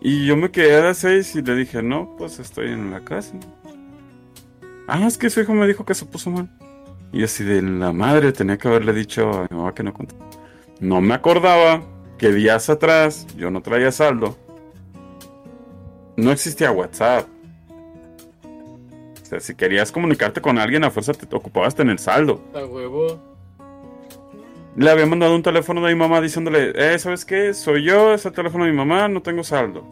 Y yo me quedé a las seis y le dije, no, pues estoy en la casa. Ah, es que su hijo me dijo que se puso mal. Y así de la madre tenía que haberle dicho a mi mamá que no. No me acordaba que días atrás yo no traía saldo. No existía WhatsApp. O sea, si querías comunicarte con alguien a fuerza te ocupabas en el saldo. A huevo. Le había mandado un teléfono de mi mamá diciéndole, eh, ¿sabes qué? Soy yo, es el teléfono de mi mamá, no tengo saldo.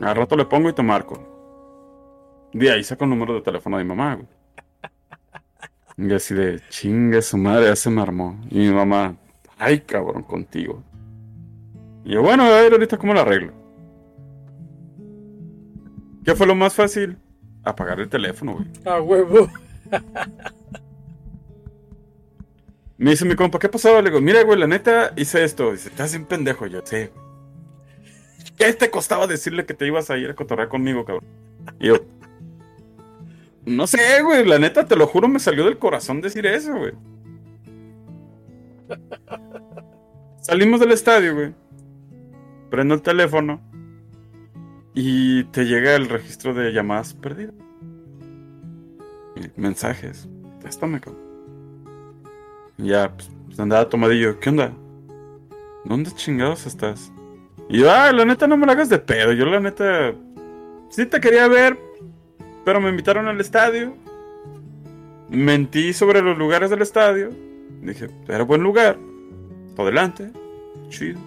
Al rato le pongo y te marco. De ahí saco el número de teléfono de mi mamá, Y así de, chingue su madre, ya se me armó. Y mi mamá, ay cabrón, contigo. Y yo, bueno, a ver ahorita cómo lo arreglo. ¿Qué fue lo más fácil? Apagar el teléfono, güey. A huevo. Me dice mi compa, ¿qué pasó? Le digo, mira, güey, la neta hice esto. Dice, estás bien pendejo. Yo, sí. ¿Qué te costaba decirle que te ibas a ir a cotorrear conmigo, cabrón? Y yo, no sé, güey, la neta, te lo juro, me salió del corazón decir eso, güey. Salimos del estadio, güey. Prendo el teléfono. Y te llega el registro de llamadas perdidas. Mensajes. Téstame, cabrón. Ya, pues, andaba tomadillo. ¿Qué onda? ¿Dónde chingados estás? Y yo, ah, la neta no me la hagas de pedo. Yo la neta sí te quería ver, pero me invitaron al estadio. Mentí sobre los lugares del estadio. Dije, era buen lugar. Adelante. Chido.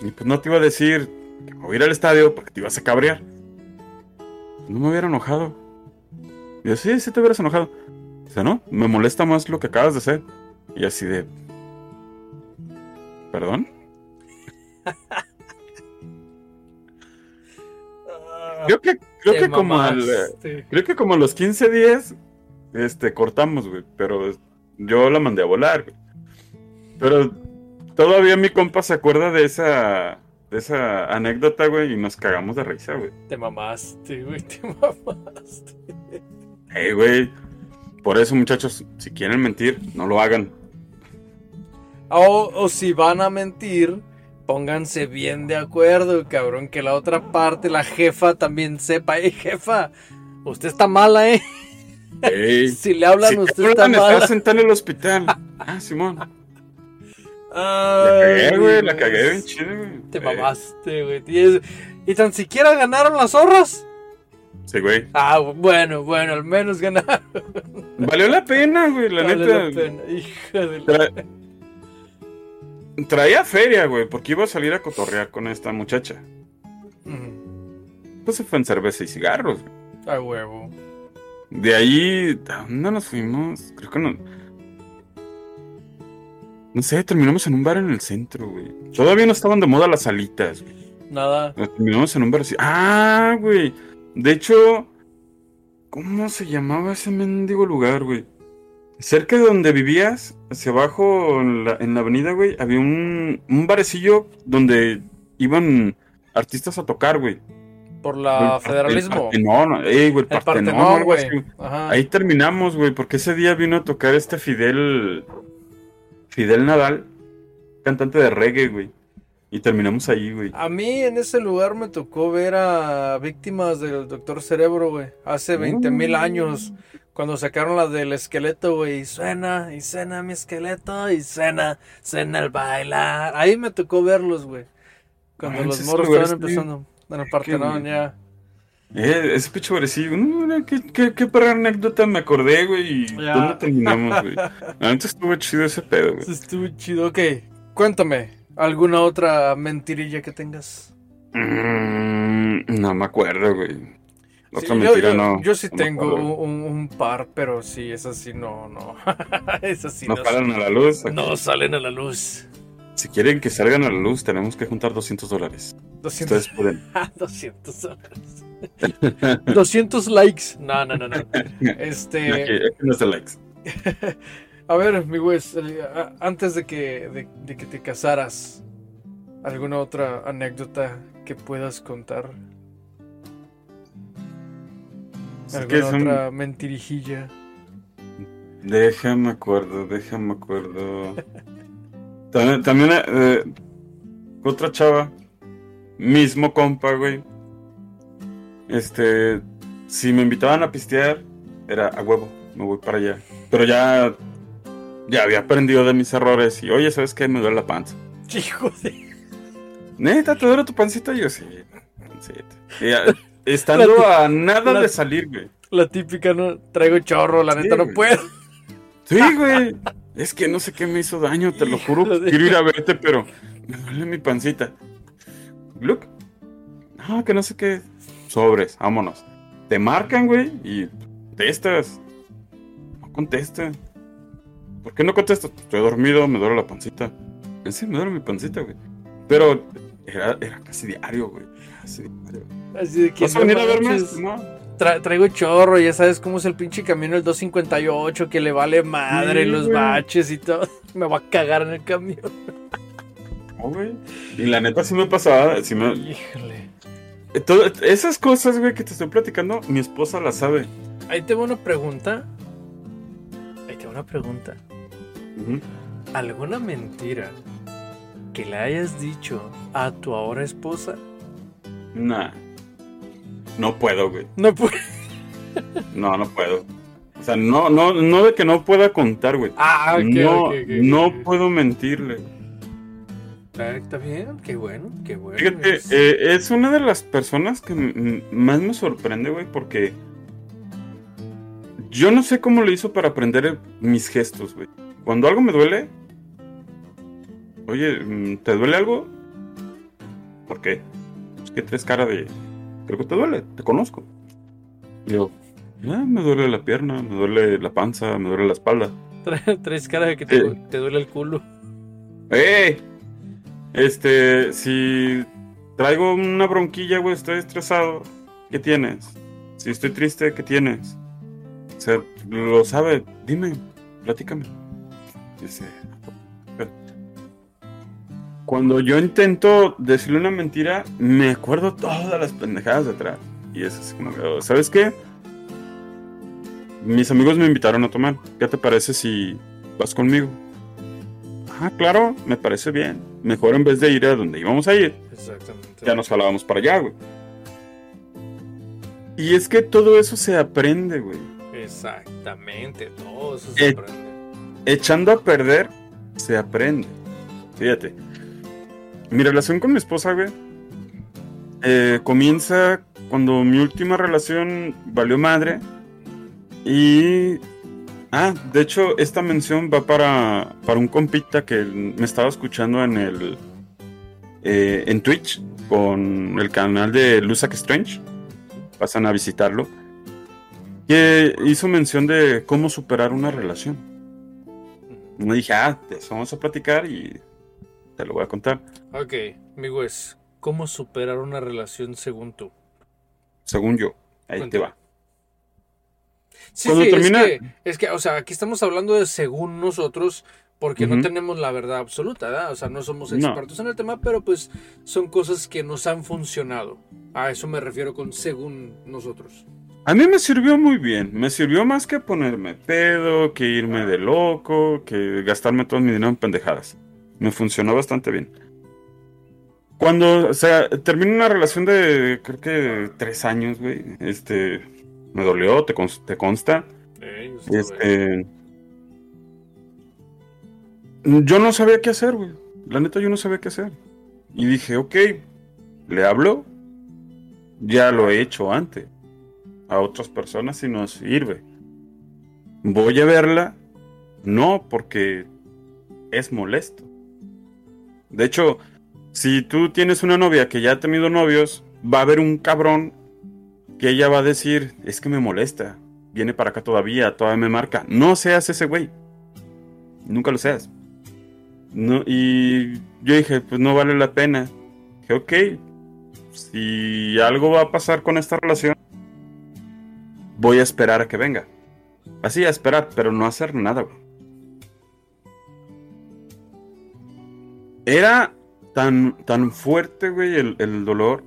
Y pues no te iba a decir que me voy a ir al estadio porque te ibas a cabrear. No me hubiera enojado. Yo, sí, sí te hubieras enojado. O no, me molesta más lo que acabas de hacer. Y así de... ¿Perdón? creo que, creo que como al, creo que como a los 15 días, este, cortamos, güey. Pero yo la mandé a volar, güey. Pero todavía mi compa se acuerda de esa, de esa anécdota, güey, y nos cagamos de risa, güey. Te mamaste, güey, te mamaste. Hey, güey. Por eso, muchachos, si quieren mentir, no lo hagan. O, si van a mentir, pónganse bien de acuerdo, cabrón, que la otra parte, la jefa, también sepa, eh, jefa, usted está mala, eh. si le hablan, usted está mala. Está sentada en el hospital. ah, Simón. la cagué, güey, la cagué bien chido, güey. Te mamaste, güey. Y tan siquiera ganaron las zorras. Sí, güey. Ah, bueno, bueno, al menos ganar. Valió la pena, güey, la Valió neta. La pena, hija de la... Traía feria, güey, porque iba a salir a cotorrear con esta muchacha. Pues se fue en cerveza y cigarros, güey. A huevo. De ahí, ¿a dónde nos fuimos? Creo que no. No sé, terminamos en un bar en el centro, güey. Todavía no estaban de moda las alitas, güey. Nada. Terminamos en un bar así. Ah, güey. De hecho, ¿cómo se llamaba ese mendigo lugar, güey? Cerca de donde vivías, hacia abajo en la, avenida, güey, había un, un barecillo donde iban artistas a tocar, güey. Por la federalismo. No, no, eh, güey, el Partenón, güey. Ahí terminamos, güey, porque ese día vino a tocar este Fidel. Fidel Nadal, cantante de reggae, güey. Y terminamos ahí, güey. A mí en ese lugar me tocó ver a víctimas del doctor Cerebro, güey. Hace 20 mil años. Cuando sacaron la del esqueleto, güey, y suena, y suena mi esqueleto, y suena, suena el bailar. Ahí me tocó verlos, güey. Cuando los morros estaban empezando. En el Partenón, Qué ya. Eh, ese pinche. No, no, qué, qué, qué perra anécdota me acordé, güey. ¿Y Ya. dónde terminamos, güey? Antes estuvo chido ese pedo, güey. Estuvo chido. Ok, cuéntame, ¿alguna otra mentirilla que tengas? Mm, no me acuerdo, güey. Sí, otra yo, mentira yo- no. yo sí no tengo un, par, pero sí, esas sí no, no. esas sí No no, salen a la luz. aquí. no salen a la luz. Si quieren que salgan a la luz, tenemos que juntar 200 dólares. 200, Ustedes pueden. 200 dólares. 200 likes. No, no, no, no. Aquí, Este, aquí no es de likes. A ver, mi Wes, eh, antes de que, de, de que te casaras, ¿alguna otra anécdota que puedas contar? ¿Alguna que otra mentirijilla? Déjame acuerdo, déjame acuerdo. También, también eh, otra chava, mismo compa, güey. Este, si me invitaban a pistear, era a huevo, me voy para allá. Pero ya, ya había aprendido de mis errores y, oye, ¿sabes qué? Me duele la panza. Hijo de... Neta, ¿te duele tu pancita? Yo, sí, pancita. Ya, estando a nada la- de salir, güey. La típica, ¿no? Traigo chorro, la Sí, neta no puedo. Sí, güey. Es que no sé qué me hizo daño, te lo juro. De- Quiero ir a verte, pero me duele mi pancita. Look. No, que no sé qué. Sobres, vámonos. Te marcan, güey, y contestas. No contestas. ¿Por qué no contestas? Estoy dormido, me duele la pancita. Sí, me duele mi pancita, güey. Pero era, era casi diario, güey. Casi diario. Así de que ¿Vas a no venir a verme? manches, No. tra- traigo chorro, ya sabes cómo es el pinche camión el 258 que le vale madre Sí, los güey. baches y todo. Me va a cagar en el camión. No, güey. Y la neta sí me pasaba. Sí me, Híjole. Eh, todo- esas cosas, güey, que te estoy platicando, mi esposa las sabe. Ahí te va una pregunta. Ahí te va una pregunta. ¿Alguna mentira que le hayas dicho a tu ahora esposa? Nah. No puedo, güey. No puede. No, no puedo. O sea, no, no, no de que no pueda contar, güey. Ah, ok, no, no puedo mentirle. Ah, Está bien, qué bueno, qué bueno. Fíjate, Es- eh, es una de las personas que más me sorprende, güey, porque yo no sé cómo le hizo para aprender mis gestos, güey. Cuando algo me duele, oye, mm, ¿te duele algo? ¿Por qué? Es que traes cara de, creo que te duele, te conozco. Y yo, "Ah, me duele la pierna, me duele la panza, me duele la espalda. Traes cara de que te, Sí. te duele el culo. ¡Eh! Este, si traigo una bronquilla, güey, estoy estresado, ¿qué tienes? Si estoy triste, ¿qué tienes? O sea, lo sabe, dime, platícame. Dice, cuando yo intento decirle una mentira, me acuerdo todas las pendejadas de atrás. Y es así como, que, ¿sabes qué? Mis amigos me invitaron a tomar. ¿Qué te parece si vas conmigo? Ah, claro, me parece bien. Mejor en vez de ir a donde íbamos a ir, Exactamente. ya nos jalábamos para allá, güey. Y es que todo eso se aprende, güey. Exactamente, todo eso se Eh, aprende. Echando a perder, se aprende. Fíjate. Mi relación con mi esposa, güey, eh, comienza cuando mi última relación valió madre. Y. Ah, de hecho, esta mención va para, para un compita que me estaba escuchando en el. eh, en Twitch con el canal de Lusak Strange. Pasan a visitarlo. Que hizo mención de cómo superar una relación. Me dije, ah, vamos a platicar y te lo voy a contar. Ok, mi Wes, ¿cómo superar una relación según tú? Según yo. Ahí te va. Sí, Cuando sí, termina- es, que, es que, o sea, aquí estamos hablando de según nosotros, porque no tenemos la verdad absoluta, ¿verdad? O sea, no somos No. expertos en el tema, pero pues son cosas que nos han funcionado. A eso me refiero con según nosotros. A mí me sirvió muy bien. Me sirvió más que ponerme pedo, que irme de loco, que gastarme todo mi dinero en pendejadas. Me funcionó bastante bien. Cuando, o sea, terminé una relación de, creo que tres años, güey. Este, me dolió, te, cons- te consta. Este. Yo no sabía qué hacer, güey. La neta, yo no sabía qué hacer. Y dije, ok, le hablo. Ya lo he hecho antes. A otras personas y no sirve. Voy a verla. No, porque es molesto. De hecho, si tú tienes una novia que ya ha tenido novios, va a haber un cabrón que ella va a decir, es que me molesta, viene para acá todavía, todavía me marca. No seas ese güey. Nunca lo seas. No, y yo dije, pues no vale la pena. Dije, ok, si algo va a pasar con esta relación, voy a esperar a que venga. Así, a esperar, pero no hacer nada, güey. Era tan, tan fuerte, güey, el, el dolor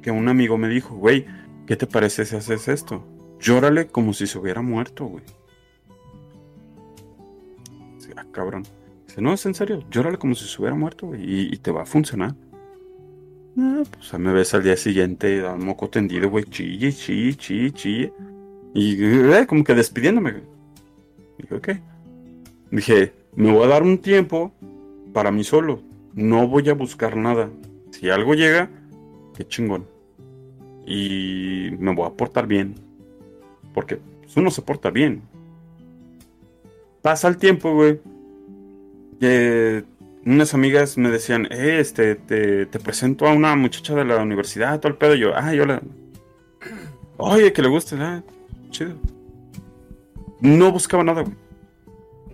que un amigo me dijo, güey, ¿qué te parece si haces esto? Llórale como si se hubiera muerto, güey. ah, cabrón. Dice, no, es en serio, llórale como si se hubiera muerto, güey, y, te va a funcionar. Ah, pues me ves al día siguiente, a moco tendido, güey, chille, chille, chille, chille. Y eh, como que despidiéndome. Dije, ok. Dije, me voy a dar un tiempo para mí solo. No voy a buscar nada. Si algo llega, qué chingón. Y me voy a portar bien. Porque pues, uno se porta bien. Pasa el tiempo, güey. Unas amigas me decían, eh, este, te, presento a una muchacha de la universidad, todo el pedo. Y yo, ah, yo la. Oye, que le guste, ah, chido. No buscaba nada, güey.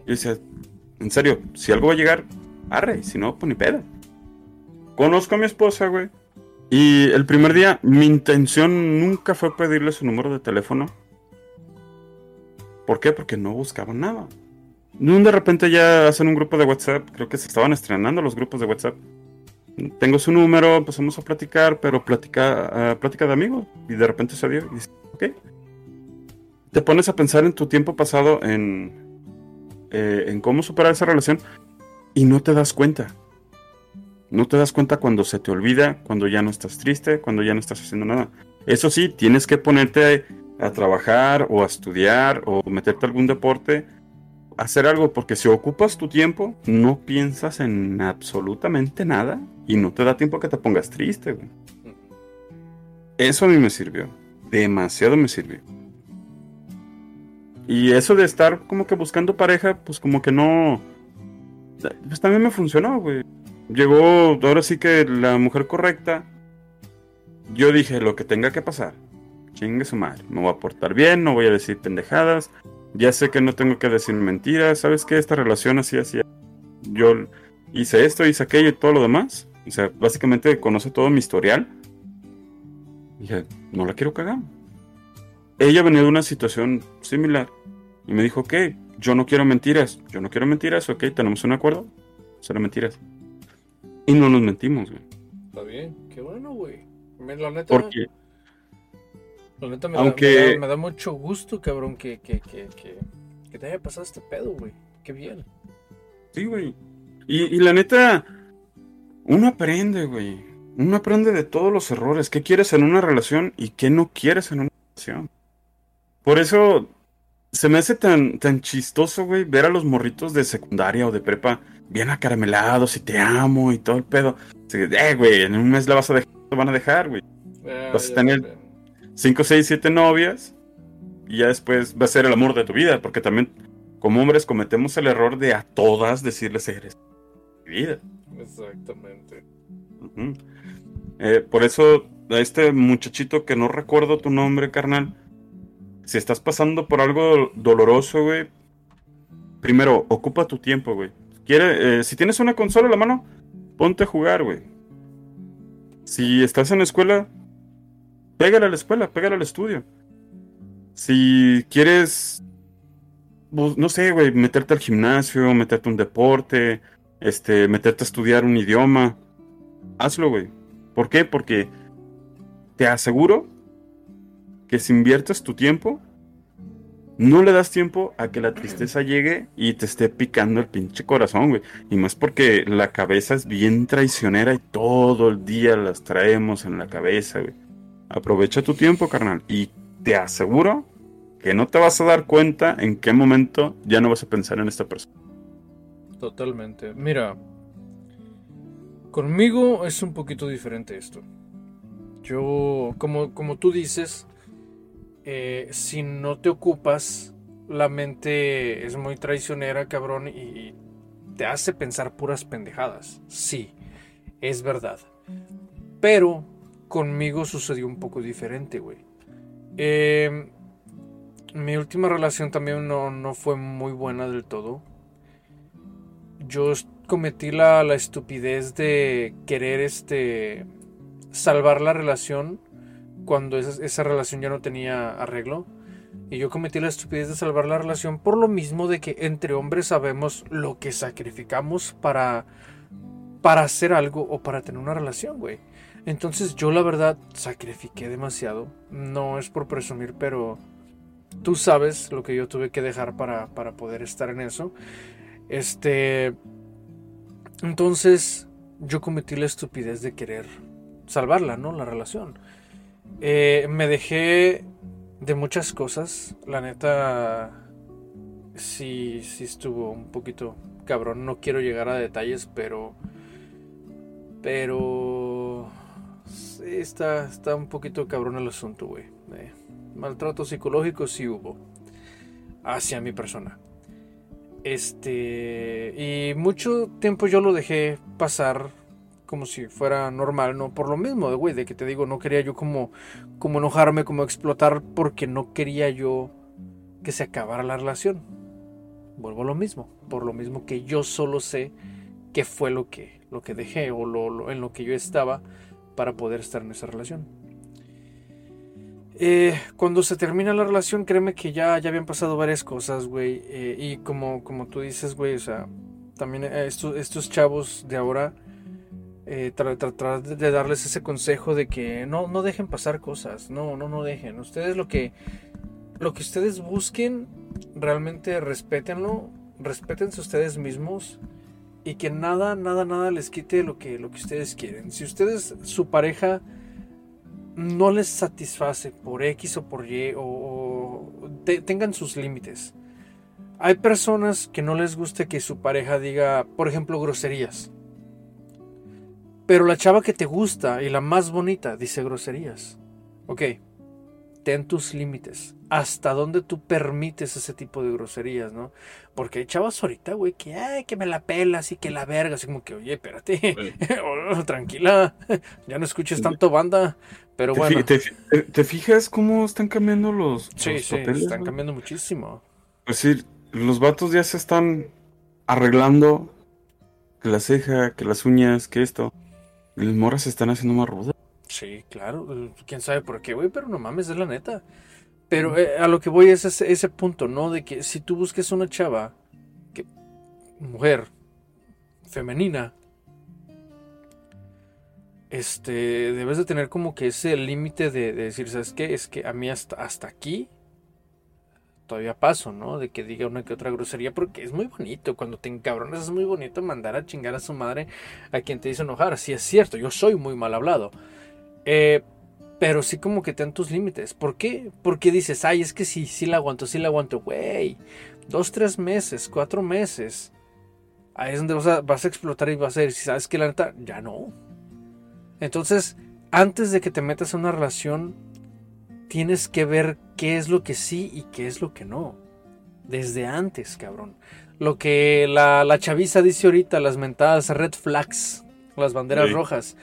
Yo decía, en serio, si algo va a llegar, arre, si no, pues ni pedo. Conozco a mi esposa, güey. Y el primer día, mi intención nunca fue pedirle su número de teléfono. ¿Por qué? Porque no buscaba nada. De repente ya hacen un grupo de WhatsApp. Creo que se estaban estrenando los grupos de WhatsApp. Tengo su número, empezamos a platicar, pero plática, uh, plática de amigos. Y de repente se dio. Y dice, ok. Te pones a pensar en tu tiempo pasado, en, eh, en cómo superar esa relación. Y no te das cuenta. No te das cuenta cuando se te olvida, cuando ya no estás triste, cuando ya no estás haciendo nada. Eso sí, tienes que ponerte a trabajar o a estudiar o meterte a algún deporte, hacer algo, porque si ocupas tu tiempo, no piensas en absolutamente nada y no te da tiempo a que te pongas triste, güey. Eso a mí me sirvió. Demasiado me sirvió. Y eso de estar como que buscando pareja, pues como que no pues también me funcionó, güey. Llegó, ahora sí que la mujer correcta. Yo dije, lo que tenga que pasar. Chingue su madre. Me voy a portar bien, no voy a decir pendejadas. Ya sé que no tengo que decir mentiras. ¿Sabes qué? Esta relación así, así. Yo hice esto, hice aquello y todo lo demás. O sea, básicamente conoce todo mi historial. Dije, no la quiero cagar. Ella venía de una situación similar. Y me dijo, ok, yo no quiero mentiras, yo no quiero mentiras, ok, tenemos un acuerdo, será mentiras. Y no nos mentimos, güey. Está bien, qué bueno, güey. La neta, Porque, la neta me, aunque... da, me, da, mucho gusto, cabrón, que, que, que, que, te haya pasado este pedo, güey. Qué bien. Sí, güey. Y, y la neta, uno aprende, güey. Uno aprende de todos los errores. ¿Qué quieres en una relación y qué no quieres en una relación? Por eso se me hace tan, tan chistoso, güey, ver a los morritos de secundaria o de prepa bien acaramelados y te amo y todo el pedo. Eh, güey, en un mes la vas a dejar, te van a dejar, güey. Ah, vas a tener 5, 6, 7 novias y ya después va a ser el amor de tu vida, porque también como hombres cometemos el error de a todas decirles eres mi vida. Exactamente. Eh, por eso a este muchachito que no recuerdo tu nombre, carnal, si estás pasando por algo doloroso, güey, primero, ocupa tu tiempo, güey. Quiere, eh, si tienes una consola en la mano, ponte a jugar, güey. Si estás en la escuela, pégale a la escuela, pégale al estudio. Si quieres, pues, no sé, güey, meterte al gimnasio, meterte a un deporte, este, meterte a estudiar un idioma, hazlo, güey. ¿Por qué? Porque te aseguro que si inviertes tu tiempo, no le das tiempo a que la tristeza llegue y te esté picando el pinche corazón, güey. Y más porque la cabeza es bien traicionera y todo el día las traemos en la cabeza, güey. Aprovecha tu tiempo, carnal. Y te aseguro que no te vas a dar cuenta en qué momento ya no vas a pensar en esta persona. Totalmente. Mira, conmigo es un poquito diferente esto. Yo, como, como tú dices, eh, si no te ocupas, la mente es muy traicionera, cabrón, y te hace pensar puras pendejadas. Sí, es verdad. Pero conmigo sucedió un poco diferente, güey. Eh, mi última relación también no, no, fue muy buena del todo. Yo cometí la, la estupidez de querer este salvar la relación cuando esa, esa, relación ya no tenía arreglo. Y yo cometí la estupidez de salvar la relación por lo mismo de que entre hombres sabemos lo que sacrificamos para, para hacer algo o para tener una relación, güey. Entonces yo la verdad sacrifiqué demasiado. No es por presumir, pero tú sabes lo que yo tuve que dejar para, para poder estar en eso. Este... Entonces yo cometí la estupidez de querer salvarla, ¿no? La relación. Eh, me dejé de muchas cosas. La neta, sí, sí estuvo un poquito cabrón. No quiero llegar a detalles, pero... Pero está, está un poquito cabrón el asunto, güey. Eh, maltrato psicológico sí hubo hacia mi persona. Este. Y mucho tiempo yo lo dejé pasar como si fuera normal, ¿no? Por lo mismo, güey, de que te digo, no quería yo como, como enojarme, como explotar, porque no quería yo que se acabara la relación. Vuelvo a lo mismo, por lo mismo que yo solo sé qué fue lo que, lo que dejé o lo, en lo que yo estaba para poder estar en esa relación. Eh, cuando se termina la relación, créeme que ya, ya habían pasado varias cosas, güey. Eh, y como, como tú dices, güey, o sea, también eh, estos, estos chavos de ahora, tratar de darles ese consejo de que no, no dejen pasar cosas. No, no, no dejen. Ustedes lo que, lo que ustedes busquen, realmente respétenlo. Respétense ustedes mismos y que nada, nada, nada les quite lo que, lo que ustedes quieren. Si ustedes, su pareja, no les satisface por X o por Y o, tengan sus límites. Hay personas que no les gusta que su pareja diga, por ejemplo, groserías. Pero la chava que te gusta y la más bonita dice groserías. Ok, ten tus límites hasta dónde tú permites ese tipo de groserías, ¿no? Porque hay chavas ahorita, güey, que, ay, que me la pelas y que la verga, así como que, oye, espérate, oh, tranquila, ya no escuches tanto banda, pero bueno. Te, fijas cómo están cambiando los, sí, sí, están cambiando muchísimo. Es decir, los vatos ya se están arreglando que la ceja, que las uñas, que esto. Y las morras se están haciendo más rudas. Sí, claro, quién sabe por qué, güey, pero no mames, es la neta. Pero eh, a lo que voy es ese, ese, punto, ¿no? De que si tú busques una chava, que, mujer, femenina, este, debes de tener como que ese límite de, decir, ¿sabes qué? Es que a mí hasta, hasta aquí todavía paso, ¿no? De que diga una que otra grosería, porque es muy bonito, cuando te encabronas es muy bonito mandar a chingar a su madre a quien te dice enojar. Sí es cierto, yo soy muy mal hablado. Eh, pero sí como que ten tus límites. ¿Por qué? Porque dices, ay, es que sí, sí la aguanto, sí la aguanto. Güey, dos, tres meses, cuatro meses. Ahí es donde vas a, vas a explotar y vas a decir, si sabes que la neta, ya no. Entonces, antes de que te metas en una relación, tienes que ver qué es lo que sí y qué es lo que no. Desde antes, cabrón. Lo que la, la chaviza dice ahorita, las mentadas red flags las banderas rojas.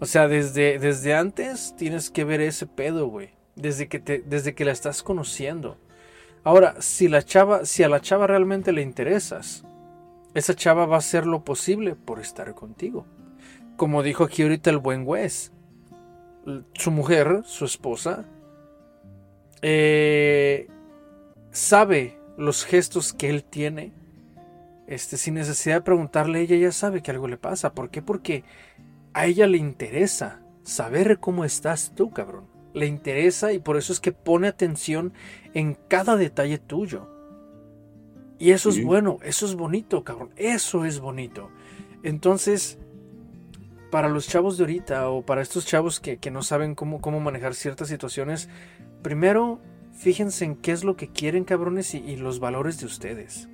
O sea, desde, desde antes tienes que ver ese pedo, güey. Desde que, te, desde que la estás conociendo. Ahora, si, la chava, si a la chava realmente le interesas, esa chava va a hacer lo posible por estar contigo. Como dijo aquí ahorita el buen Wes. Su mujer, su esposa, eh, sabe los gestos que él tiene este, sin necesidad de preguntarle, ella ya sabe que algo le pasa. ¿Por qué? Porque a ella le interesa saber cómo estás tú, cabrón. Le interesa y por eso es que pone atención en cada detalle tuyo. Y eso es bueno, eso es bonito, cabrón. Eso es bonito. Entonces, para los chavos de ahorita o para estos chavos que, que no saben cómo, cómo manejar ciertas situaciones, primero fíjense en qué es lo que quieren, cabrones, y, los valores de ustedes.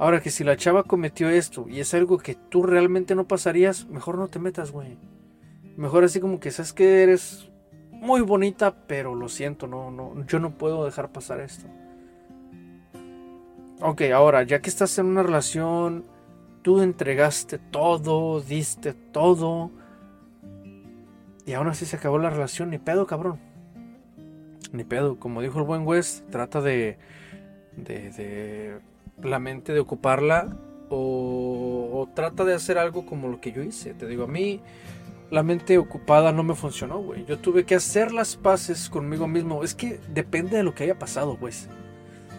Ahora que si la chava cometió esto y es algo que tú realmente no pasarías, mejor no te metas, güey. Mejor así como que sabes que eres muy bonita, pero lo siento, no, no, yo no puedo dejar pasar esto. Ok, ahora, ya que estás en una relación, tú entregaste todo, diste todo, y aún así se acabó la relación, ni pedo, cabrón. Ni pedo, como dijo el buen West, trata de, de, de la mente de ocuparla o, o, trata de hacer algo como lo que yo hice. Te digo, a mí la mente ocupada no me funcionó, güey. Yo tuve que hacer las paces conmigo mismo. Es que depende de lo que haya pasado, güey.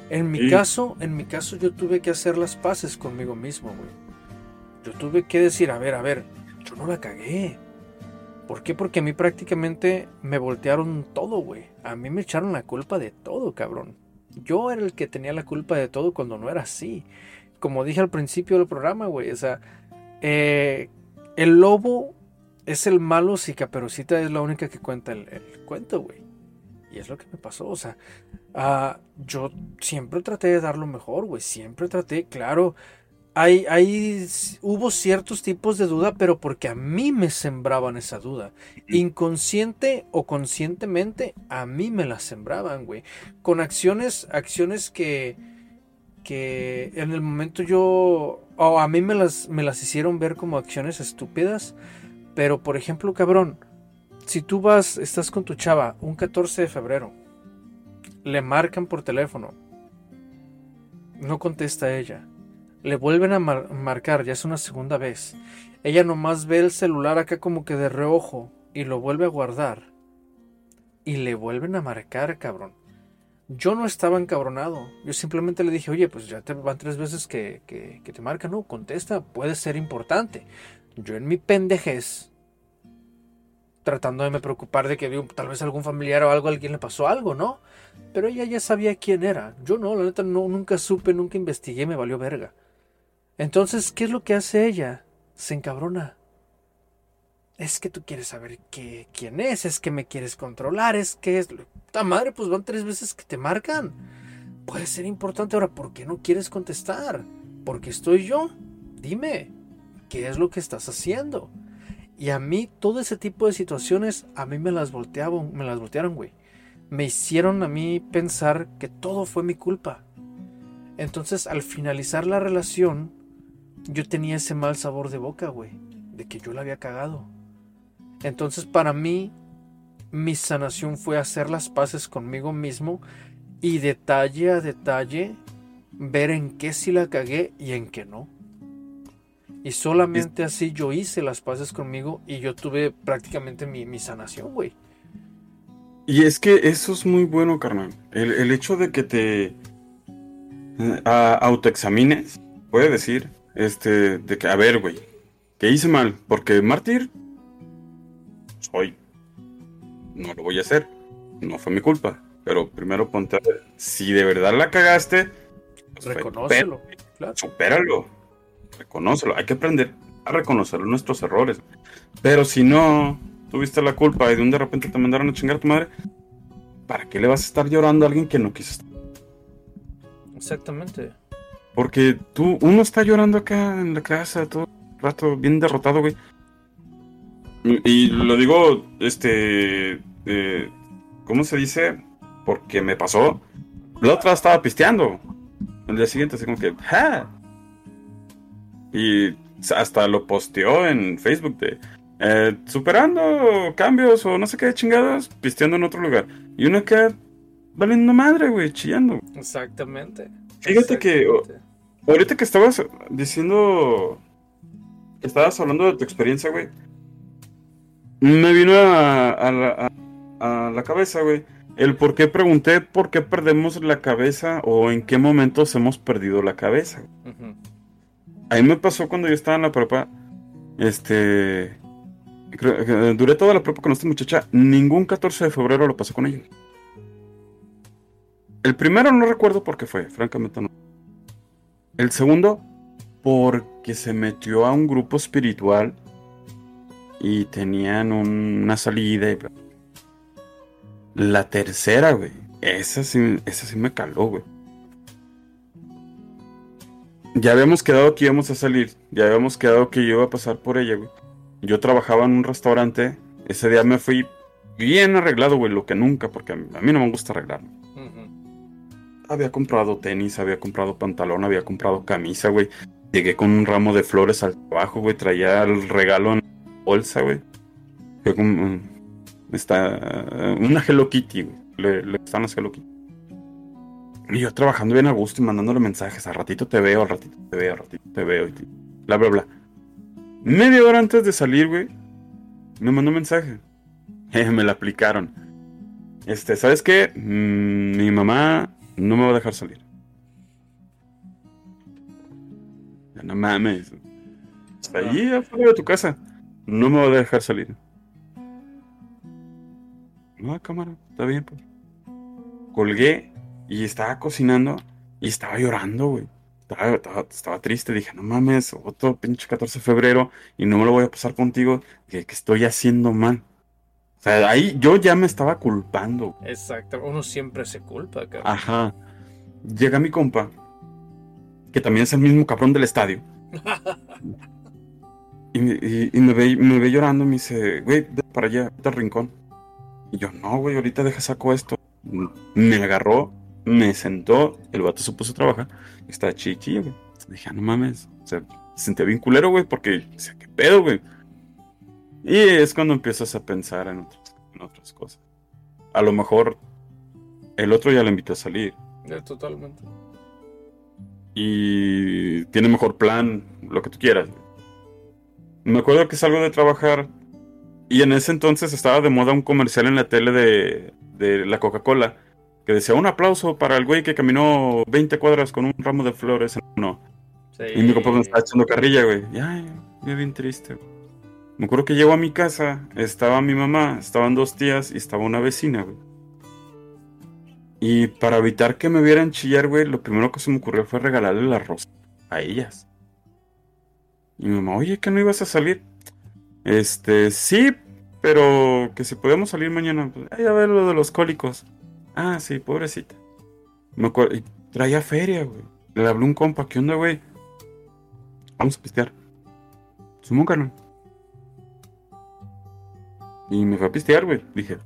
En mi caso, en mi caso yo tuve que hacer las paces conmigo mismo, güey. Yo tuve que decir, a ver, a ver, yo no la cagué. ¿Por qué? Porque a mí prácticamente me voltearon todo, güey. A mí me echaron la culpa de todo, cabrón. Yo era el que tenía la culpa de todo cuando no era así. Como dije al principio del programa, güey. O sea, eh, el lobo es el malo si Caperucita es la única que cuenta el, cuento, güey. Y es lo que me pasó, o sea, ah, yo siempre traté de dar lo mejor, güey, siempre traté, claro, hay, hay, hubo ciertos tipos de duda, pero porque a mí me sembraban esa duda. Inconsciente o conscientemente, a mí me la sembraban, güey. Con acciones, acciones que, que en el momento yo, o a mí me las, me las hicieron ver como acciones estúpidas, pero, por ejemplo, cabrón, si tú vas, estás con tu chava un 14 de febrero, le marcan por teléfono, no contesta ella, le vuelven a marcar, ya es una segunda vez, ella nomás ve el celular acá como que de reojo y lo vuelve a guardar y le vuelven a marcar, cabrón. Yo no estaba encabronado. Yo simplemente le dije, oye, pues ya te van tres veces que, que, te marcan. No, contesta, puede ser importante. Yo en mi pendejez, tratando de me preocupar de que tal vez algún familiar o algo, alguien le pasó algo, ¿no? Pero ella ya sabía quién era. Yo no, la neta no, nunca supe, nunca investigué, me valió verga. Entonces, ¿qué es lo que hace ella? Se encabrona. Es que tú quieres saber qué, quién es, es que me quieres controlar, es que es... ¡Ta madre! Pues van tres veces que te marcan. Puede ser importante ahora, ¿por qué no quieres contestar? ¿Porque estoy yo? Dime. ¿qué es lo que estás haciendo? Y a mí todo ese tipo de situaciones a mí me las volteaban, me las voltearon, güey. Me hicieron a mí pensar que todo fue mi culpa. Entonces, al finalizar la relación, yo tenía ese mal sabor de boca, güey, de que yo la había cagado. Entonces, para mí, mi sanación fue hacer las paces conmigo mismo y detalle a detalle ver en qué sí la cagué y en qué no. Y solamente así yo hice las paces conmigo y yo tuve prácticamente mi, sanación, güey. Y es que eso es muy bueno, carnal. El, hecho de que te eh, autoexamines, puede decir, este, de que, a ver, güey, que hice mal, porque mártir soy. No lo voy a hacer. No fue mi culpa. Pero primero ponte a ver, si de verdad la cagaste, pues reconócelo. Supéralo reconócelo. Hay que aprender a reconocer nuestros errores. Pero si no tuviste la culpa y de un de repente te mandaron a chingar a tu madre, ¿para qué le vas a estar llorando a alguien que no quiso estar? Exactamente. Porque tú, uno está llorando acá en la casa todo el rato, bien derrotado, güey. Y lo digo, este. Eh, ¿Cómo se dice? Porque me pasó. La otra estaba pisteando. El día siguiente, así como que, ¡ja! Y hasta lo posteó en Facebook de eh, superando cambios o no sé qué chingados, pisteando en otro lugar. Y uno queda valiendo madre, güey, chillando. Exactamente. Fíjate que ahorita que estabas diciendo, estabas hablando de tu experiencia, güey, me vino a, la cabeza, güey, el por qué pregunté por qué perdemos la cabeza o en qué momentos hemos perdido la cabeza. A mí me pasó cuando yo estaba en la prepa. Este. duré toda la prepa con esta muchacha. Ningún 14 de febrero lo pasé con ella. El primero no recuerdo por qué fue, francamente no. El segundo, porque se metió a un grupo espiritual y tenían una salida. Y... La tercera, güey, esa sí, esa sí me caló, güey. Ya habíamos quedado que íbamos a salir. Ya habíamos quedado que yo iba a pasar por ella, güey. Yo trabajaba en un restaurante. Ese día me fui bien arreglado, güey, lo que nunca, porque a mí, no me gusta arreglarme. Había comprado tenis, había comprado pantalón, había comprado camisa, güey. Llegué con un ramo de flores al trabajo, güey. Traía el regalo en bolsa, güey. Fue como. Está. Una Hello Kitty, güey. Le, están las Hello Kitty. Y yo trabajando bien a gusto y mandándole mensajes. Al ratito te veo, al ratito te veo, al ratito te veo. Bla, bla, bla. Media hora antes de salir, güey. Me mandó un mensaje. me la aplicaron. Este, ¿sabes qué? Mm, mi mamá no me va a dejar salir. No mames. Está ahí afuera de tu casa. No me va a dejar salir. No, cámara, está bien, pues. Colgué y estaba cocinando y estaba llorando, güey. Estaba, triste, dije, no mames, otro pinche 14 de febrero y no me lo voy a pasar contigo, que, que estoy haciendo mal. O sea, ahí yo ya me estaba culpando. Exacto, uno siempre se culpa, cabrón. Ajá. Llega mi compa, que también es el mismo cabrón del estadio. y, me, ve, me, ve, llorando y me dice, güey, para allá, al rincón. Y yo, no, güey, ahorita deja saco esto. Me agarró, me sentó, el vato se puso a trabajar. Y estaba chiqui, güey. Dije, ah, no mames. O sea, se sentía bien culero, güey, porque, o sea, qué pedo, güey. Y es cuando empiezas a pensar en otras, en otras cosas. A lo mejor el otro ya le invitó a salir. totalmente. Y tiene mejor plan, lo que tú quieras. Me acuerdo que salgo de trabajar y en ese entonces estaba de moda un comercial en la tele de, de la Coca-Cola que decía un aplauso para el güey que caminó 20 cuadras con un ramo de flores en uno. Y mi compa me estaba echando carrilla, güey. Ya, ya, bien triste. Me acuerdo que llegó a mi casa, estaba mi mamá, estaban dos tías y estaba una vecina, güey. Y para evitar que me vieran chillar, güey, lo primero que se me ocurrió fue regalarle la rosa a ellas. Y mi mamá, oye, ¿que no ibas a salir? Este, sí, pero que si podemos salir mañana, pues, ay, a ver lo de los cólicos. Ah, sí, pobrecita. Me acuerdo, y traía feria, güey. Le hablé un compa, ¿qué onda, güey? Vamos a pistear. Sumo, carnal. Y me fue a pistear, güey. Dije,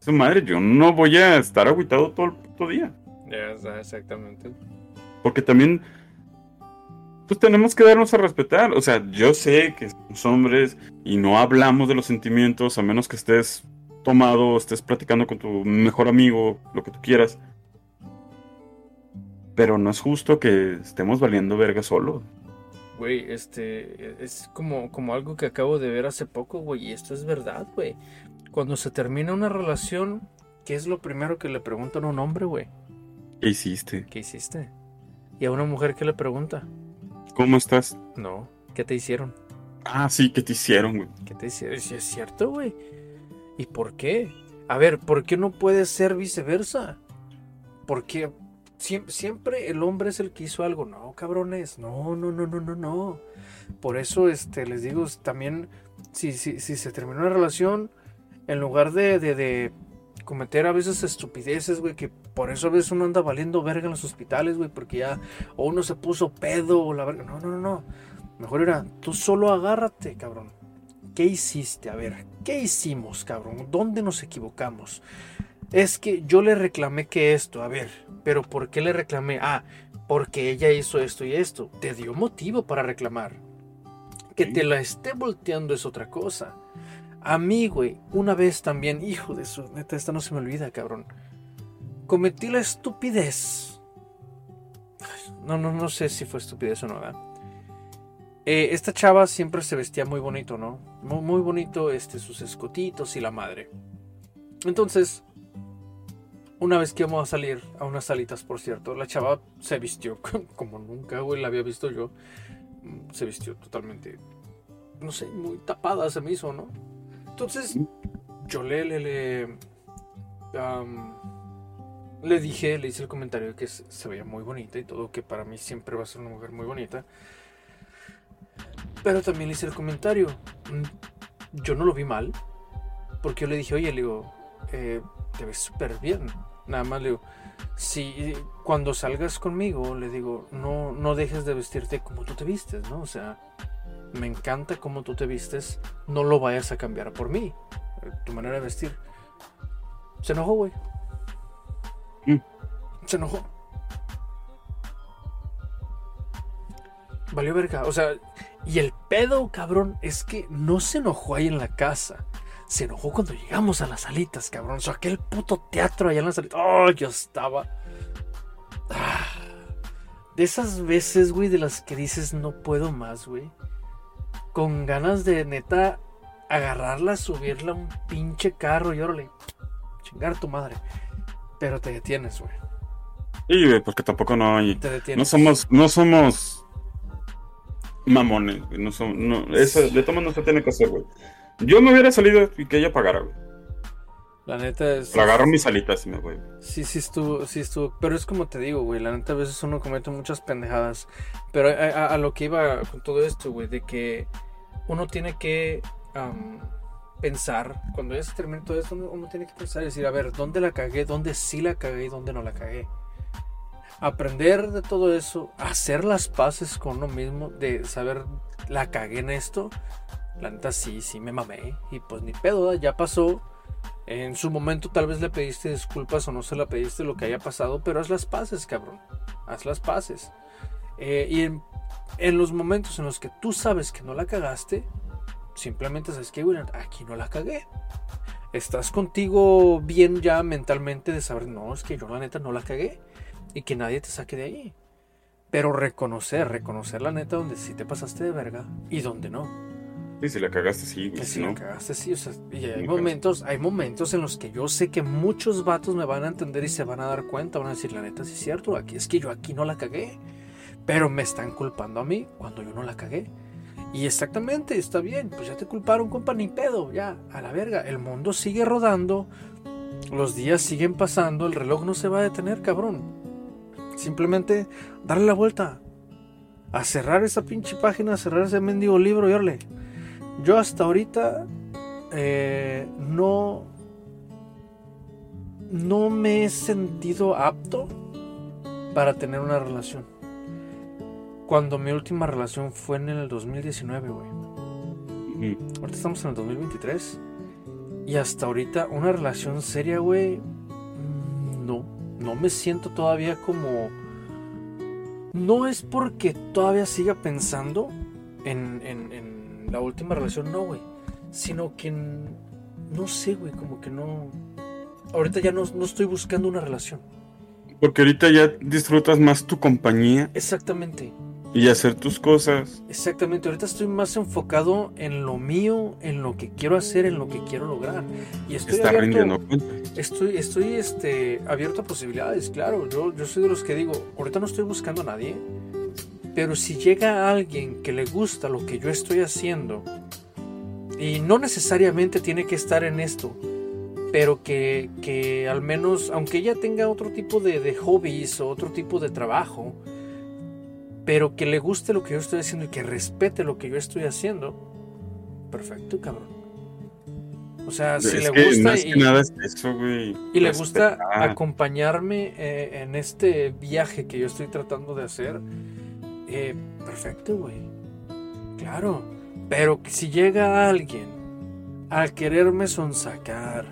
su madre, yo no voy a estar agüitado todo el puto día. Ya, exactamente. Porque también, pues tenemos que darnos a respetar. O sea, yo sé que somos hombres y no hablamos de los sentimientos a menos que estés tomado, estés platicando con tu mejor amigo, lo que tú quieras. Pero no es justo que estemos valiendo verga solo. Güey, este es como, como algo que acabo de ver hace poco, güey, y esto es verdad, güey. Cuando se termina una relación, ¿qué es lo primero que le preguntan a un hombre, güey? ¿Qué hiciste? ¿Qué hiciste? ¿Y a una mujer qué le pregunta? ¿Cómo estás? No, ¿qué te hicieron? Ah, sí, ¿qué te hicieron, güey? ¿Qué te hicieron? Sí, es cierto, güey. ¿Y por qué? A ver, ¿por qué no puede ser viceversa? Porque siempre, el hombre es el que hizo algo. No, cabrones, no, no, no, no, no, no. Por eso este, les digo, también, si, si, si se terminó una relación, en lugar de, de, cometer a veces estupideces, güey, que por eso a veces uno anda valiendo verga en los hospitales, güey, porque ya o uno se puso pedo o la verga. No, no, no, no. Mejor era, tú solo agárrate, cabrón. ¿Qué hiciste? A ver, ¿qué hicimos, cabrón? ¿Dónde nos equivocamos? Es que yo le reclamé que esto, a ver, pero ¿por qué le reclamé? Ah, porque ella hizo esto y esto. Te dio motivo para reclamar. Que te la esté volteando es otra cosa. A mí, güey, una vez también, hijo de su neta, esta no se me olvida, cabrón. Cometí la estupidez. No, no, no sé si fue estupidez o no, ¿verdad? Eh, esta chava siempre se vestía muy bonito, ¿no? Muy, muy bonito, este, sus escotitos y la madre. Entonces, una vez que íbamos a salir a unas salitas, por cierto, la chava se vistió como nunca, güey, la había visto yo. Se vistió totalmente, no sé, muy tapada se me hizo, ¿no? Entonces, yo le, le, le, le dije, le hice el comentario que se veía muy bonita y todo, que para mí siempre va a ser una mujer muy bonita. Pero también le hice el comentario, mm, yo no lo vi mal, porque yo le dije, oye, le digo, eh, te ves súper bien. Nada más le digo, si cuando salgas conmigo, le digo, no, no dejes de vestirte como tú te vistes, ¿no? O sea, me encanta cómo tú te vistes, no lo vayas a cambiar por mí, eh, tu manera de vestir. Se enojó, güey. Mm. Se enojó. Valió verga. O sea, y el pedo, cabrón, es que no se enojó ahí en la casa. Se enojó cuando llegamos a las salitas, cabrón. O sea, aquel puto teatro allá en las salitas. Oh, yo estaba. Ah. De esas veces, güey, de las que dices no puedo más, güey. Con ganas de neta agarrarla, subirla a un pinche carro y órale. Chingar tu madre. Pero te detienes, güey. Y güey, porque tampoco no hay. Te detienes. No somos, no somos mamones, güey. No somos, no, eso de tomas no se tiene que hacer, güey. Yo me hubiera salido y que ella pagara, güey. La neta es. Le agarro mis alitas y me voy. Sí, sí estuvo, sí estuvo. Pero es como te digo, güey. La neta a veces uno comete muchas pendejadas. Pero a, a- a lo que iba con todo esto, güey, de que uno tiene que pensar, cuando ya se termine todo esto, uno, uno tiene que pensar y decir, a ver, ¿dónde la cagué? ¿Dónde sí la cagué y dónde no la cagué? Aprender de todo eso, hacer las paces con uno mismo, de saber, la cagué en esto. La neta sí, sí me mamé. Y pues ni pedo, ya pasó. En su momento tal vez le pediste disculpas o no se la pediste lo que haya pasado, pero haz las paces, cabrón. Haz las paces. Eh, y en, en los momentos en los que tú sabes que no la cagaste, simplemente sabes que, güey, aquí no la cagué. Estás contigo bien ya mentalmente de saber, no, es que yo la neta no la cagué. Y que nadie te saque de ahí. Pero reconocer, reconocer la neta donde sí te pasaste de verga y donde no. Sí, si la cagaste, sí, güey. Que Si no, la cagaste, sí, o sea, y hay Muy momentos, hay momentos en los que yo sé que muchos vatos me van a entender y se van a dar cuenta, van a decir, la neta, sí es cierto, aquí es que yo aquí no la cagué, pero me están culpando a mí cuando yo no la cagué. Y exactamente, está bien, pues ya te culparon, compa, ni pedo, ya, a la verga, el mundo sigue rodando, los días siguen pasando, el reloj no se va a detener, cabrón. Simplemente darle la vuelta, a cerrar esa pinche página, a cerrar ese mendigo libro y orle. Yo hasta ahorita eh, no no me he sentido apto para tener una relación. Cuando mi última relación fue en el 2019, güey. Ahorita estamos en el 2023. Y hasta ahorita una relación seria, güey. mm, No, no me siento todavía como... No es porque todavía siga pensando en, en- en la última relación, no, güey. Sino que... No sé, güey, como que no... Ahorita ya no, no estoy buscando una relación. Porque ahorita ya disfrutas más tu compañía Exactamente. y hacer tus cosas. Exactamente, ahorita estoy más enfocado en lo mío, en lo que quiero hacer, en lo que quiero lograr. Y estoy Está abierto, rindiendo estoy, estoy este, abierto a posibilidades, claro. Yo, yo soy de los que digo, ahorita no estoy buscando a nadie, pero si llega alguien que le gusta lo que yo estoy haciendo, y no necesariamente tiene que estar en esto, pero que, que al menos, aunque ella tenga otro tipo de, de hobbies o otro tipo de trabajo, pero que le guste lo que yo estoy haciendo y que respete lo que yo estoy haciendo, perfecto, cabrón. O sea, si es le gusta y, que nada es eso, güey. y le gusta acompañarme eh, en este viaje que yo estoy tratando de hacer, eh, perfecto, güey. Claro. Pero si llega alguien a quererme sonsacar,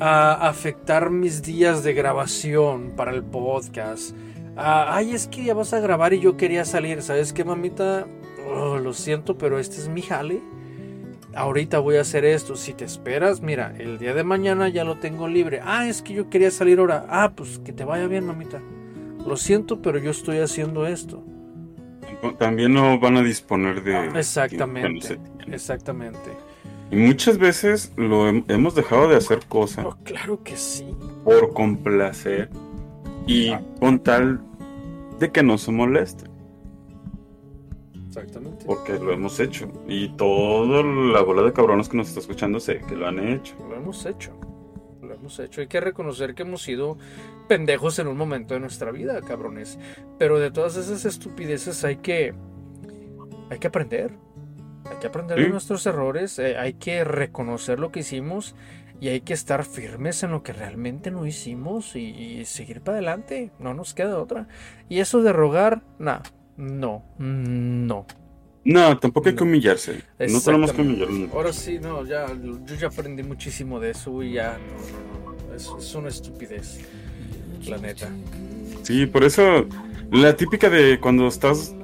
a afectar mis días de grabación para el podcast, a, ay, es que ya vas a grabar y yo quería salir, ¿sabes qué, mamita? Oh, lo siento, pero este es mi jale ahorita voy a hacer esto. Si te esperas, mira, el día de mañana ya lo tengo libre. Ah, es que yo quería salir ahora. Ah, pues que te vaya bien, mamita. Lo siento, pero yo estoy haciendo esto. También no van a disponer de. Exactamente. Exactamente. Y muchas veces lo hem- hemos dejado de hacer cosas Oh, claro que sí. por complacer y con tal de que no se moleste, Exactamente. porque lo hemos hecho. Y toda la bola de cabrones que nos está escuchando sé que lo han hecho. Lo hemos hecho. Hemos hecho. Hay que reconocer que hemos sido pendejos en un momento de nuestra vida, cabrones. Pero de todas esas estupideces hay que. Hay que aprender. Hay que aprender de nuestros errores. eh, hay que reconocer lo que hicimos. Y hay que estar firmes en lo que realmente no hicimos y, seguir para adelante. No nos queda otra. Y eso de rogar, nah, no, no. No, tampoco hay que humillarse. No tenemos que humillarnos. Ahora sí, no, ya, yo ya aprendí muchísimo de eso y ya, no, no, no. Es, es una estupidez, la neta. Sí, por eso la típica de cuando estás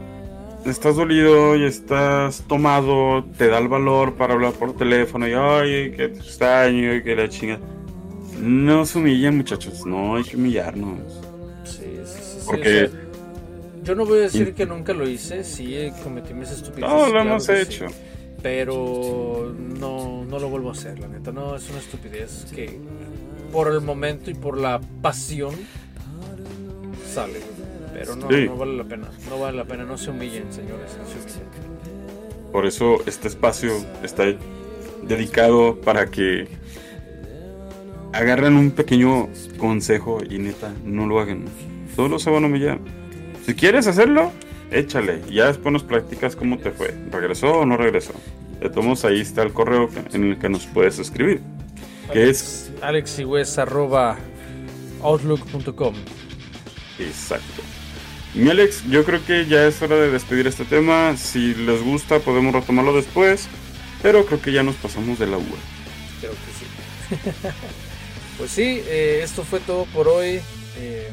estás dolido y estás tomado, te da el valor para hablar por teléfono y ay, que te extraño y que la chinga. No se humillen, muchachos, no hay que humillarnos. Sí, sí, sí. Porque. Yo no voy a decir que nunca lo hice, sí cometí mis estupideces. No, lo hemos hecho. pero no, no lo vuelvo a hacer, la neta. No, es una estupidez que por el momento y por la pasión sale. Pero no, no vale la pena, no vale la pena, no se humillen, señores, no se humillen. Por eso este espacio está dedicado para que agarren un pequeño consejo y neta, no lo hagan. Todos se van a humillar. Si quieres hacerlo, échale. Ya después nos practicas cómo te fue. ¿Regresó o no regresó? De todos ahí está el correo en el que nos puedes escribir. Que es alexiwes.outlook.com Exacto. Mi Alex, yo creo que ya es hora de despedir este tema. Si les gusta, podemos retomarlo después. Pero creo que ya nos pasamos de la uva. Creo que sí. pues sí, eh, esto fue todo por hoy. Eh,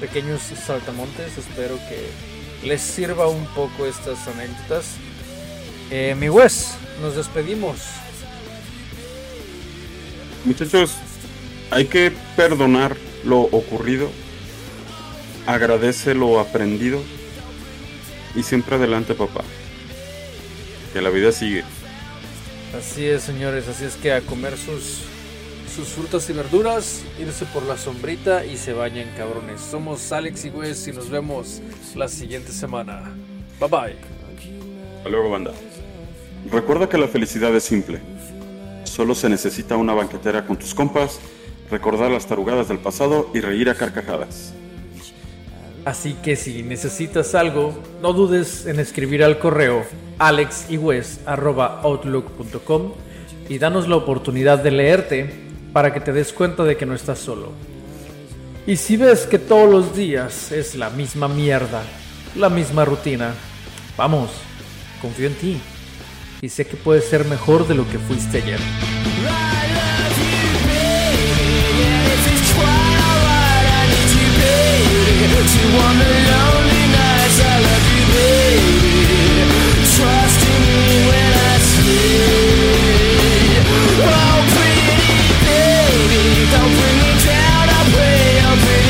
pequeños saltamontes, espero que les sirva un poco estas anécdotas. Eh, mi Wes, nos despedimos. Muchachos, hay que perdonar lo ocurrido agradece lo aprendido y siempre adelante papá. Que la vida sigue. Así es, señores, así es que a comer sus sus frutas y verduras, irse por la sombrita y se bañen cabrones. Somos Alex y Wes y nos vemos la siguiente semana. Bye bye. Hasta luego, banda. Recuerda que la felicidad es simple. Solo se necesita una banquetera con tus compas, recordar las tarugadas del pasado y reír a carcajadas. Así que si necesitas algo, no dudes en escribir al correo alexiwes.outlook.com y danos la oportunidad de leerte para que te des cuenta de que no estás solo. Y si ves que todos los días es la misma mierda, la misma rutina, vamos, confío en ti y sé que puedes ser mejor de lo que fuiste ayer. me.